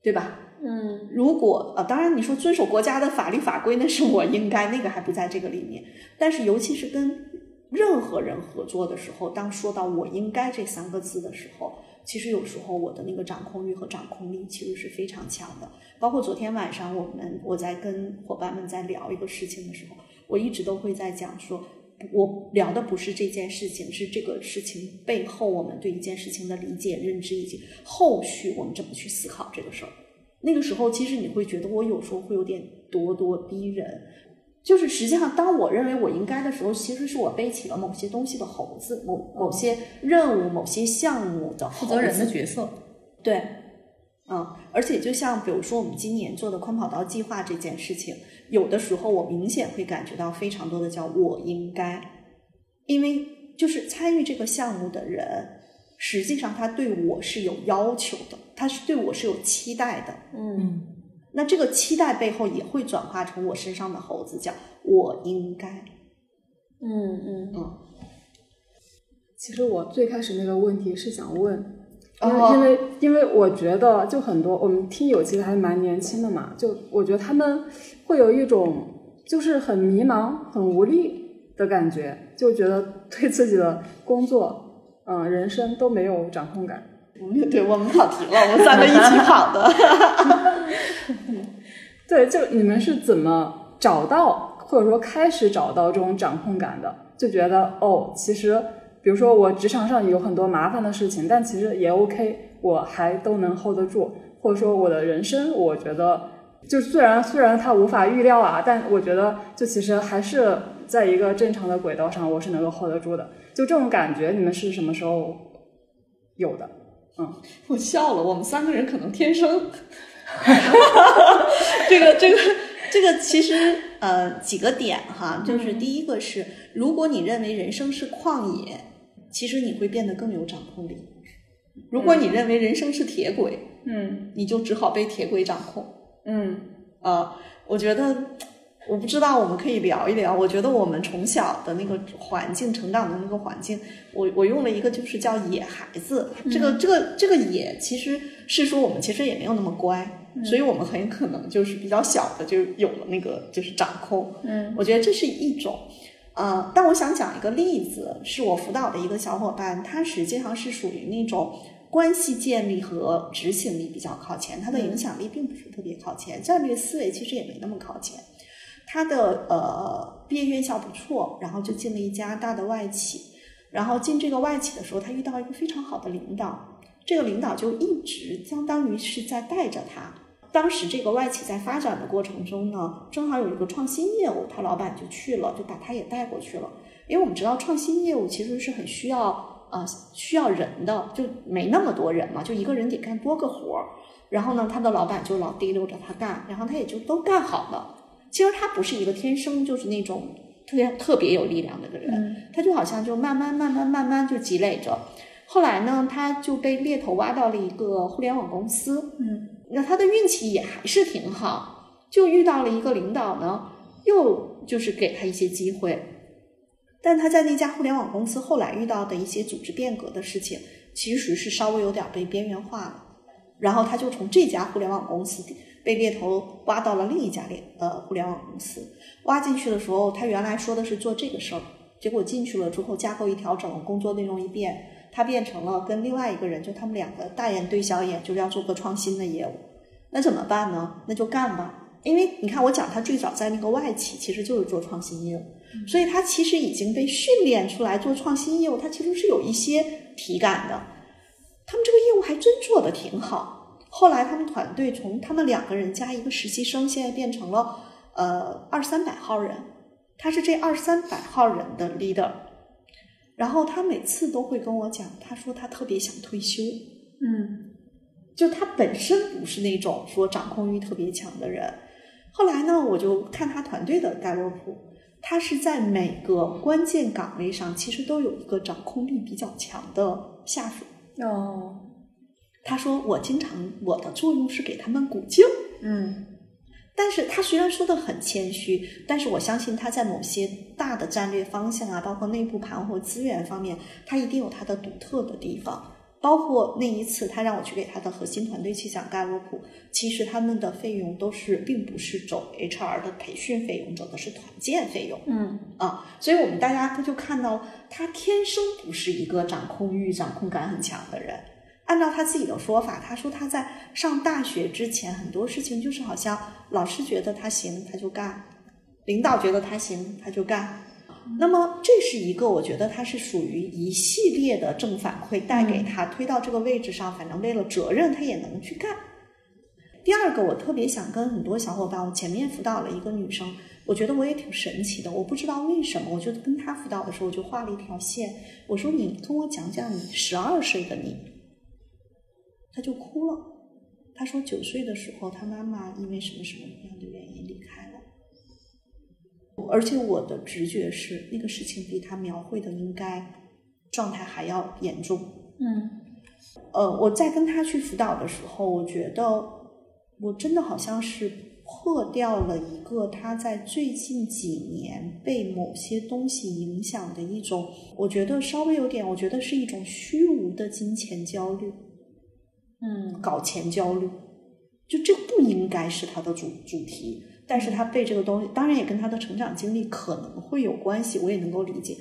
对吧？嗯如果呃，当然你说遵守国家的法律法规，那是我应该，那个还不在这个里面。但是尤其是跟任何人合作的时候，当说到“我应该”这三个字的时候，其实有时候我的那个掌控欲和掌控力其实是非常强的。包括昨天晚上我们我在跟伙伴们在聊一个事情的时候，我一直都会在讲说，我聊的不是这件事情，是这个事情背后我们对一件事情的理解、认知以及后续我们怎么去思考这个事儿。那个时候，其实你会觉得我有时候会有点咄咄逼人，就是实际上，当我认为我应该的时候，其实是我背起了某些东西的猴子，某某些任务、某些项目的负责人的角色，对，嗯，而且就像比如说我们今年做的宽跑道计划这件事情，有的时候我明显会感觉到非常多的叫我应该，因为就是参与这个项目的人，实际上他对我是有要求的，他是对我是有期待的。嗯那这个期待背后也会转化成我身上的猴子，叫我应该。嗯嗯嗯，其实我最开始那个问题是想问，因为、哦因为因为我觉得就很多我们听友其实还蛮年轻的嘛，就我觉得他们会有一种就是很迷茫、很无力的感觉，就觉得对自己的工作、嗯、人生都没有掌控感。嗯，对我们跑题了，我们三个一起跑的。对，就你们是怎么找到或者说开始找到这种掌控感的？就觉得哦，其实比如说我职场上有很多麻烦的事情，但其实也 OK，我还都能 hold 得住。或者说我的人生，我觉得就虽然虽然它无法预料啊，但我觉得就其实还是在一个正常的轨道上，我是能够 hold 得住的。就这种感觉，你们是什么时候有的？嗯，我笑了，我们三个人可能天生 这个这个这个其实呃几个点哈，就是第一个是，如果你认为人生是旷野，其实你会变得更有掌控力；如果你认为人生是铁轨，嗯你就只好被铁轨掌控。嗯呃，我觉得，我不知道，我们可以聊一聊。我觉得我们从小的那个环境，成长的那个环境，我我用了一个就是叫“野孩子”。这个这个这个“野”，其实是说我们其实也没有那么乖，所以我们很可能就是比较小的就有了那个就是掌控。嗯我觉得这是一种。呃，但我想讲一个例子，是我辅导的一个小伙伴，他实际上是属于那种关系建立和执行力比较靠前，他的影响力并不是特别靠前，战略思维其实也没那么靠前。他的呃毕业院校不错，然后就进了一家大的外企，然后进这个外企的时候，他遇到一个非常好的领导，这个领导就一直相当于是在带着他。当时这个外企在发展的过程中呢，正好有一个创新业务，他老板就去了，就把他也带过去了。因为我们知道创新业务其实是很需要呃需要人的，就没那么多人嘛，就一个人得干多个活儿。然后呢，他的老板就老提溜着他干，然后他也就都干好了。其实他不是一个天生就是那种特别特别有力量的一个人，他就好像就慢慢慢慢慢慢就积累着。后来呢，他就被猎头挖到了一个互联网公司，嗯，那他的运气也还是挺好，就遇到了一个领导呢，又就是给他一些机会，但他在那家互联网公司后来遇到的一些组织变革的事情，其实是稍微有点被边缘化了。然后他就从这家互联网公司被猎头挖到了另一家猎呃互联网公司。挖进去的时候，他原来说的是做这个事儿，结果进去了之后，架构一调整，工作内容一变，他变成了跟另外一个人，就他们两个大眼对小眼，就是要做个创新的业务。那怎么办呢？那就干吧。因为你看，我讲他最早在那个外企，其实就是做创新业务，所以他其实已经被训练出来做创新业务，他其实是有一些体感的。他们这个业务还真做得挺好。后来他们团队从他们两个人加一个实习生，现在变成了呃二三百号人，他是这二三百号人的 leader。然后他每次都会跟我讲，他说他特别想退休，嗯就他本身不是那种说掌控欲特别强的人。后来呢，我就看他团队的盖洛普，他是在每个关键岗位上其实都有一个掌控力比较强的下属。哦他说我经常我的作用是给他们鼓劲儿，嗯但是他虽然说的很谦虚，但是我相信他在某些大的战略方向啊，包括内部盘活资源方面，他一定有他的独特的地方。包括那一次，他让我去给他的核心团队去讲盖洛普，其实他们的费用都是并不是走 HR 的培训费用，走的是团建费用。嗯啊，所以我们大家他就看到他天生不是一个掌控欲、掌控感很强的人。按照他自己的说法，他说他在上大学之前，很多事情就是好像老师觉得他行他就干，领导觉得他行他就干。那么这是一个我觉得他是属于一系列的正反馈带给他推到这个位置上，反正为了责任他也能去干。第二个，我特别想跟很多小伙伴，我前面辅导了一个女生，我觉得我也挺神奇的，我不知道为什么，我就跟她辅导的时候，我就画了一条线，我说你跟我讲讲你十二岁的你，她就哭了，他说九岁的时候，他妈妈因为什么什么样的原因离开了，而且我的直觉是那个事情比他描绘的应该状态还要严重，嗯。呃，我在跟他去辅导的时候，我觉得我真的好像是破掉了一个他在最近几年被某些东西影响的一种，我觉得稍微有点，我觉得是一种虚无的金钱焦虑，嗯搞钱焦虑，就这不应该是他的主主题，但是他被这个东西，当然也跟他的成长经历可能会有关系，我也能够理解。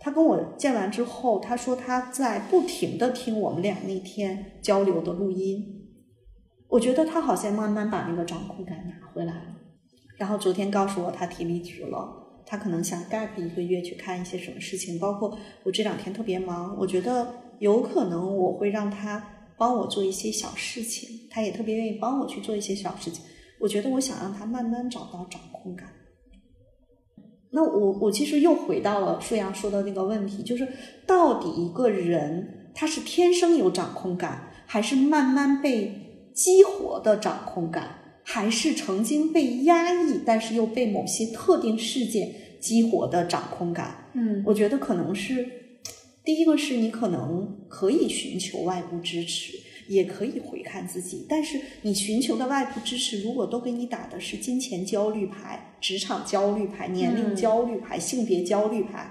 他跟我见完之后，他说他在不停的听我们俩那天交流的录音，我觉得他好像慢慢把那个掌控感拿回来了。然后昨天告诉我他提离职了，他可能想 gap 一个月去看一些什么事情，包括我这两天特别忙，我觉得有可能我会让他帮我做一些小事情，他也特别愿意帮我去做一些小事情。我觉得我想让他慢慢找到掌控感。那我我其实又回到了舒阳说的那个问题，就是到底一个人他是天生有掌控感，还是慢慢被激活的掌控感，还是曾经被压抑，但是又被某些特定事件激活的掌控感？嗯我觉得可能是第一个是你可能可以寻求外部支持，也可以回看自己，但是你寻求的外部支持，如果都给你打的是金钱焦虑牌、职场焦虑牌、年龄嗯焦虑牌、性别焦虑牌，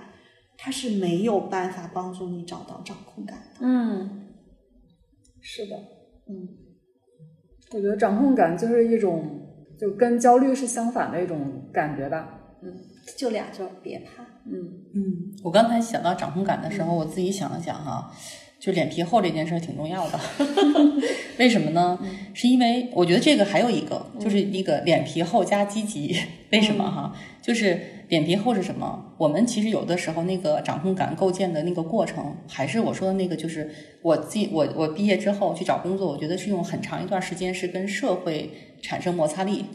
它是没有办法帮助你找到掌控感的。嗯，是的，嗯，我觉得掌控感就是一种就跟焦虑是相反的一种感觉吧。嗯就俩字儿，别怕。嗯嗯，我刚才想到掌控感的时候，我自己想了想哈，就脸皮厚这件事儿挺重要的。为什么呢？是因为我觉得这个还有一个，就是一个脸皮厚加积极。为什么哈？就是脸皮厚是什么？我们其实有的时候那个掌控感构建的那个过程，还是我说的那个，就是我自己我我毕业之后去找工作，我觉得是用很长一段时间是跟社会产生摩擦力。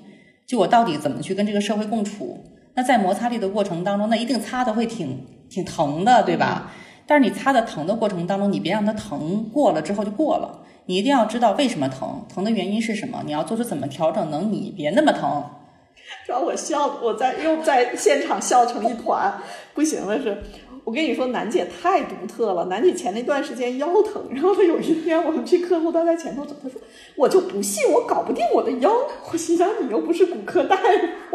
就我到底怎么去跟这个社会共处？那在摩擦力的过程当中，那一定擦的会挺挺疼的，对吧？但是你擦的疼的过程当中，你别让它疼过了之后就过了，你一定要知道为什么疼，疼的原因是什么，你要做出怎么调整，能你别那么疼。让我笑，我在又在现场笑成一团，不行了是，我跟你说，楠姐太独特了。楠姐前那段时间腰疼，然后她有一天我们去客户，端在前头走，她说我就不信我搞不定我的腰。我心想你又不是骨科大夫。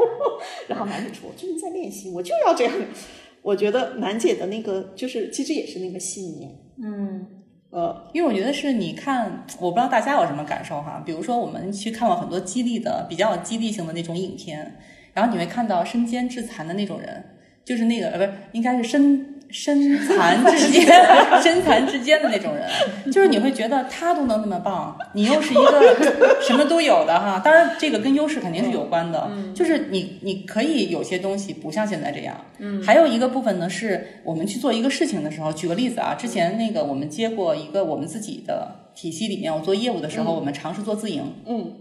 然后楠姐说我最近在练习，我就要这样。我觉得楠姐的那个就是其实也是那个信念，嗯呃，因为我觉得是你看，我不知道大家有什么感受哈。比如说，我们去看过很多激励的、比较有激励性的那种影片，然后你会看到身兼致残的那种人，就是那个呃，不是，应该是身身残志坚、身残志坚的那种人，就是你会觉得他都能那么棒，你又是一个 什么都有的哈。当然，这个跟优势肯定是有关的，就是你你可以有些东西不像现在这样。嗯，还有一个部分呢，是我们去做一个事情的时候，举个例子啊，之前那个我们接过一个我们自己的体系里面，我做业务的时候，我们尝试做自营。嗯，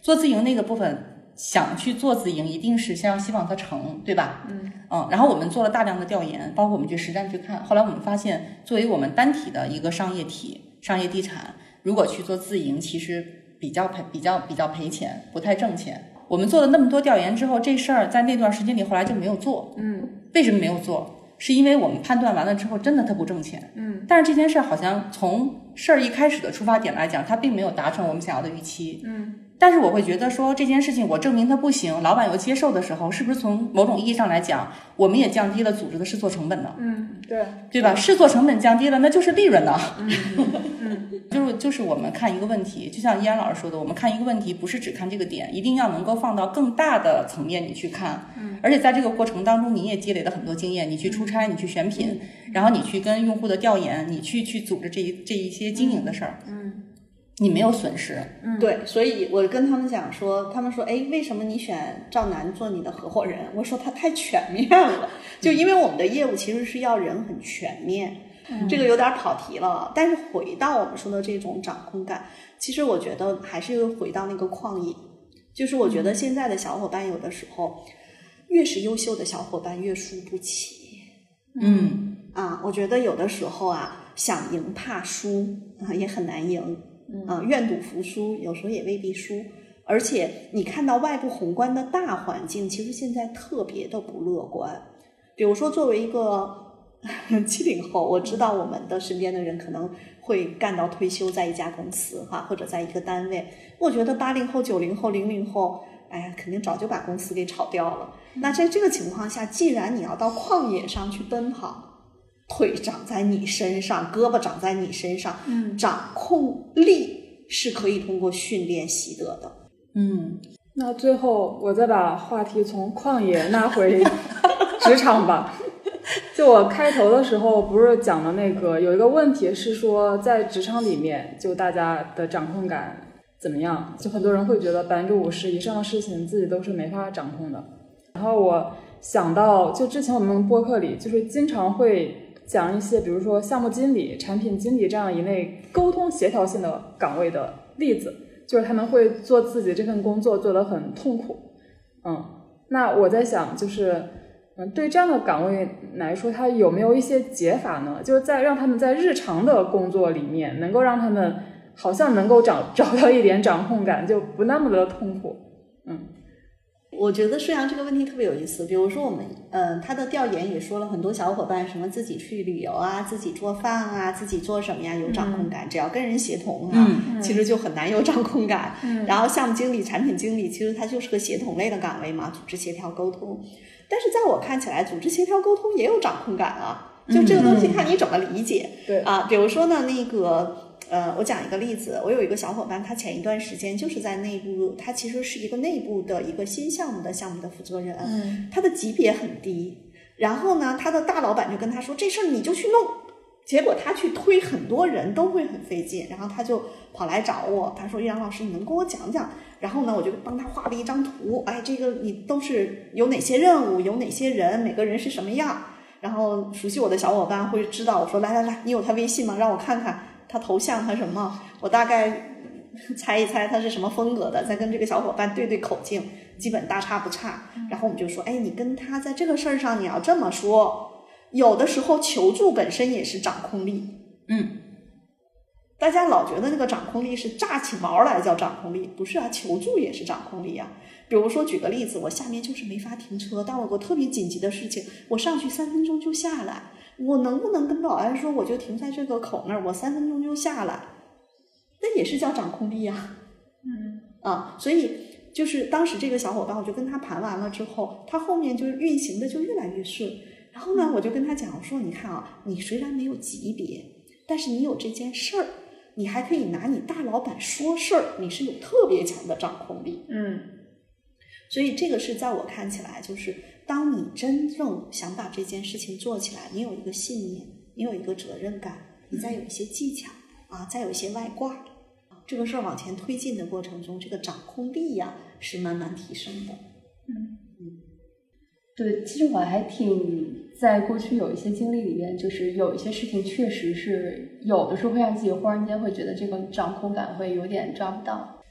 做自营那个部分。想去做自营，一定是先要希望它成，对吧？嗯然后我们做了大量的调研，包括我们去实战去看。后来我们发现，作为我们单体的一个商业体、商业地产，如果去做自营，其实比较赔、比较比较赔钱，不太挣钱。我们做了那么多调研之后，这事儿在那段时间里后来就没有做。嗯为什么没有做？是因为我们判断完了之后，真的它不挣钱。嗯但是这件事儿好像从事儿一开始的出发点来讲，它并没有达成我们想要的预期。嗯但是我会觉得说这件事情，我证明它不行，老板又接受的时候，是不是从某种意义上来讲，我们也降低了组织的试错成本呢？嗯，对，对吧？试错成本降低了，那就是利润呢。嗯 就是就是我们看一个问题，就像依安老师说的，我们看一个问题，不是只看这个点，一定要能够放到更大的层面你去看。嗯，而且在这个过程当中，你也积累了很多经验，你去出差，你去选品，然后你去跟用户的调研，你去去组织这一这一些经营的事儿，嗯你没有损失。对，所以我跟他们讲说，他们说，哎，为什么你选赵楠做你的合伙人？我说他太全面了，就因为我们的业务其实是要人很全面，这个有点跑题了。但是回到我们说的这种掌控感，其实我觉得还是又回到那个旷野，就是我觉得现在的小伙伴有的时候，越是优秀的小伙伴越输不起。嗯啊，我觉得有的时候啊，想赢怕输啊，也很难赢。啊，愿赌服输，有时候也未必输。而且你看到外部宏观的大环境，其实现在特别的不乐观。比如说，作为一个 七零后，我知道我们的身边的人可能会干到退休，在一家公司哈，或者在一个单位。我觉得八零后、九零后、零零后，哎呀，肯定早就把公司给炒掉了。那在这个情况下，既然你要到旷野上去奔跑，腿长在你身上，胳膊长在你身上，嗯掌控力是可以通过训练习得的。嗯，那最后我再把话题从旷野拉回职场吧。就我开头的时候不是讲的那个，有一个问题是说，在职场里面，就大家的掌控感怎么样？就很多人会觉得百分之五十以上的事情自己都是没法掌控的。然后我想到，就之前我们播客里就是经常会讲一些，比如说项目经理、产品经理这样一类沟通协调性的岗位的例子，就是他们会做自己这份工作做得很痛苦。嗯，那我在想，就是嗯，对这样的岗位来说，它有没有一些解法呢？就是在让他们在日常的工作里面，能够让他们好像能够找 找到一点掌控感，就不那么的痛苦。嗯，我觉得顺阳这个问题特别有意思。比如说我们，嗯，他的调研也说了很多小伙伴什么自己去旅游啊，自己做饭啊，自己做什么呀，有掌控感。只要跟人协同啊，其实就很难有掌控感。然后项目经理、产品经理，其实他就是个协同类的岗位嘛，组织协调沟通。但是在我看起来，组织协调沟通也有掌控感啊。就这个东西看你怎么理解。对啊，比如说呢，那个。呃，我讲一个例子，我有一个小伙伴，他前一段时间就是在内部，他其实是一个内部的一个新项目的项目的负责人，嗯，他的级别很低，然后呢，他的大老板就跟他说这事儿你就去弄，结果他去推很多人都会很费劲，然后他就跑来找我，他说玉阳老师，你能跟我讲讲？然后呢，我就帮他画了一张图，哎，这个你都是有哪些任务，有哪些人，每个人是什么样？然后熟悉我的小伙伴会知道，我说来来来，你有他微信吗？让我看看。他头像他什么？我大概 猜一猜他是什么风格的，再跟这个小伙伴对对口径，基本大差不差。然后我们就说，哎，你跟他在这个事儿上你要这么说。有的时候求助本身也是掌控力。嗯，大家老觉得那个掌控力是炸起毛来叫掌控力，不是啊，求助也是掌控力啊。比如说举个例子，我下面就是没法停车，但我有个特别紧急的事情，我上去三分钟就下来。我能不能跟保安说，我就停在这个口那儿，我三分钟就下来？那也是叫掌控力呀。嗯啊，所以就是当时这个小伙伴，我就跟他盘完了之后，他后面就是运行的就越来越顺。然后呢，我就跟他讲，我说你看啊，你虽然没有级别，但是你有这件事儿，你还可以拿你大老板说事儿，你是有特别强的掌控力。嗯，所以这个是在我看起来就是。当你真正想把这件事情做起来，你有一个信念，你有一个责任感，你再有一些技巧啊，再有一些外挂，这个事儿往前推进的过程中，这个掌控力呀是慢慢提升的。嗯嗯，对，其实我还挺在过去有一些经历里面，就是有一些事情确实是有的时候会让自己忽然间会觉得这个掌控感会有点抓不到。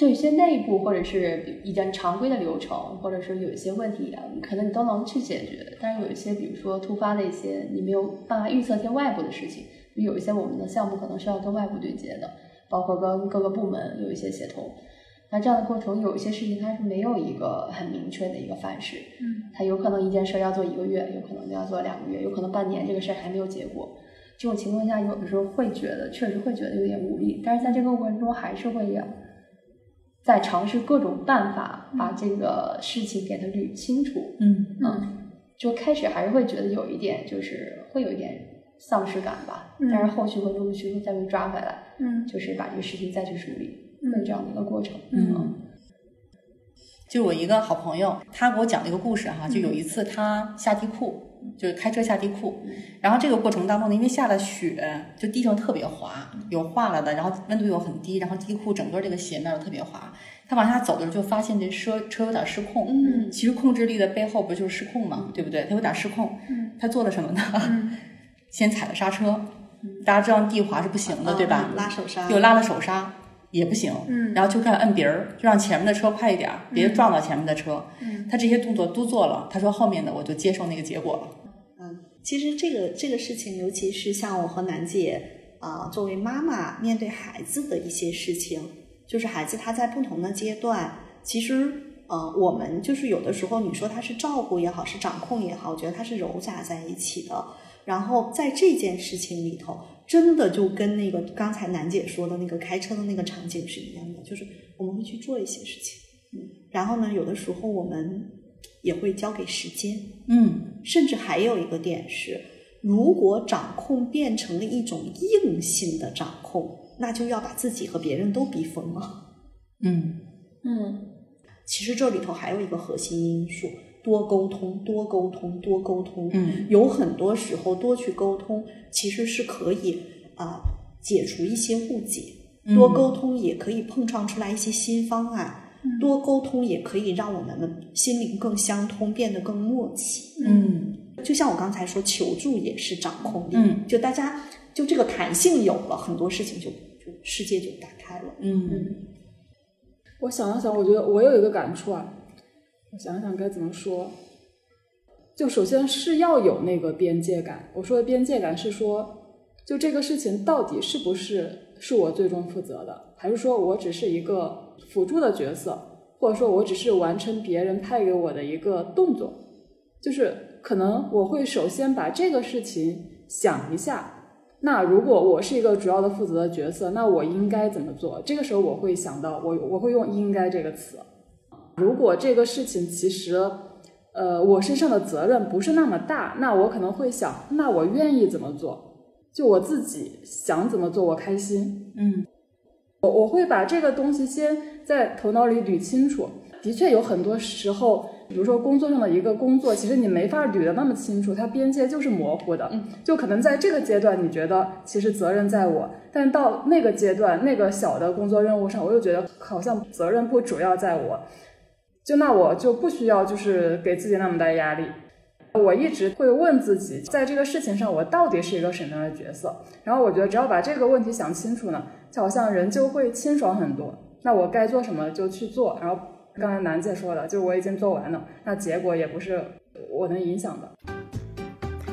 对一些内部或者是比较常规的流程，或者是有一些问题啊，可能你都能去解决。但是有一些，比如说突发的一些，你没有办法预测一些外部的事情。有一些我们的项目可能是要跟外部对接的，包括跟各个部门有一些协同。那这样的过程，有一些事情它是没有一个很明确的一个范式。嗯，它有可能一件事要做一个月，有可能要做两个月，有可能半年，这个事儿还没有结果。这种情况下，有的时候会觉得确实会觉得有点无力，但是在这个过程中还是会有。在尝试各种办法把这个事情给它捋清楚，嗯。嗯，就开始还是会觉得有一点，就是会有一点丧失感吧，但是后续会陆陆续续再被抓回来，嗯，就是把这个事情再去梳理，会这样的一个过程，嗯。就我一个好朋友，他给我讲了一个故事哈，就有一次他下地库。就是开车下地库，然后这个过程当中呢，因为下了雪，就地上特别滑，有化了的，然后温度又很低，然后地库整个这个斜面都特别滑。他往下走的时候就发现这车车有点失控。嗯，其实控制力的背后不就是失控嘛，对不对？他有点失控。嗯，他做了什么呢？先踩了刹车。大家知道地滑是不行的，对吧？拉手刹。又拉了手刹，也不行。嗯，然后就开始摁鼻儿，就让前面的车快一点，别撞到前面的车。嗯，他这些动作都做了。他说后面的我就接受那个结果了。嗯其实这个这个事情，尤其是像我和楠姐啊，作为妈妈面对孩子的一些事情，就是孩子他在不同的阶段，其实呃，我们就是有的时候你说他是照顾也好，是掌控也好，我觉得他是糅杂在一起的。然后在这件事情里头，真的就跟那个刚才楠姐说的那个开车的那个场景是一样的，就是我们会去做一些事情，嗯，然后呢，有的时候我们。也会交给时间，嗯，甚至还有一个点是，如果掌控变成了一种硬性的掌控，那就要把自己和别人都逼疯了。嗯嗯，其实这里头还有一个核心因素：多沟通，多沟通，多沟通。嗯，有很多时候多去沟通，其实是可以啊解除一些误解。多沟通也可以碰撞出来一些新方案。多沟通也可以让我们的心灵更相通，变得更默契。嗯，就像我刚才说，求助也是掌控力。嗯，就大家就这个弹性有了，很多事情就就世界就打开了。嗯，我想了想，我觉得我有一个感触啊，我想想该怎么说。就首先是要有那个边界感。我说的边界感是说，就这个事情到底是不是是我最终负责的，还是说我只是一个辅助的角色，或者说我只是完成别人派给我的一个动作？就是可能我会首先把这个事情想一下。那如果我是一个主要的负责的角色，那我应该怎么做？这个时候我会想到，我我会用“应该”这个词。如果这个事情其实，呃，我身上的责任不是那么大，那我可能会想，那我愿意怎么做？就我自己想怎么做，我开心。嗯，我我会把这个东西先在头脑里捋清楚。的确有很多时候。比如说工作上的一个工作，其实你没法捋得那么清楚，它边界就是模糊的。嗯，就可能在这个阶段，你觉得其实责任在我，但到那个阶段，那个小的工作任务上，我又觉得好像责任不主要在我。就那我就不需要就是给自己那么大压力。我一直会问自己，在这个事情上，我到底是一个什么样的角色？然后我觉得只要把这个问题想清楚呢，就好像人就会清爽很多。那我该做什么就去做，然后。刚才楠姐说的，就是我已经做完了，那结果也不是我能影响的。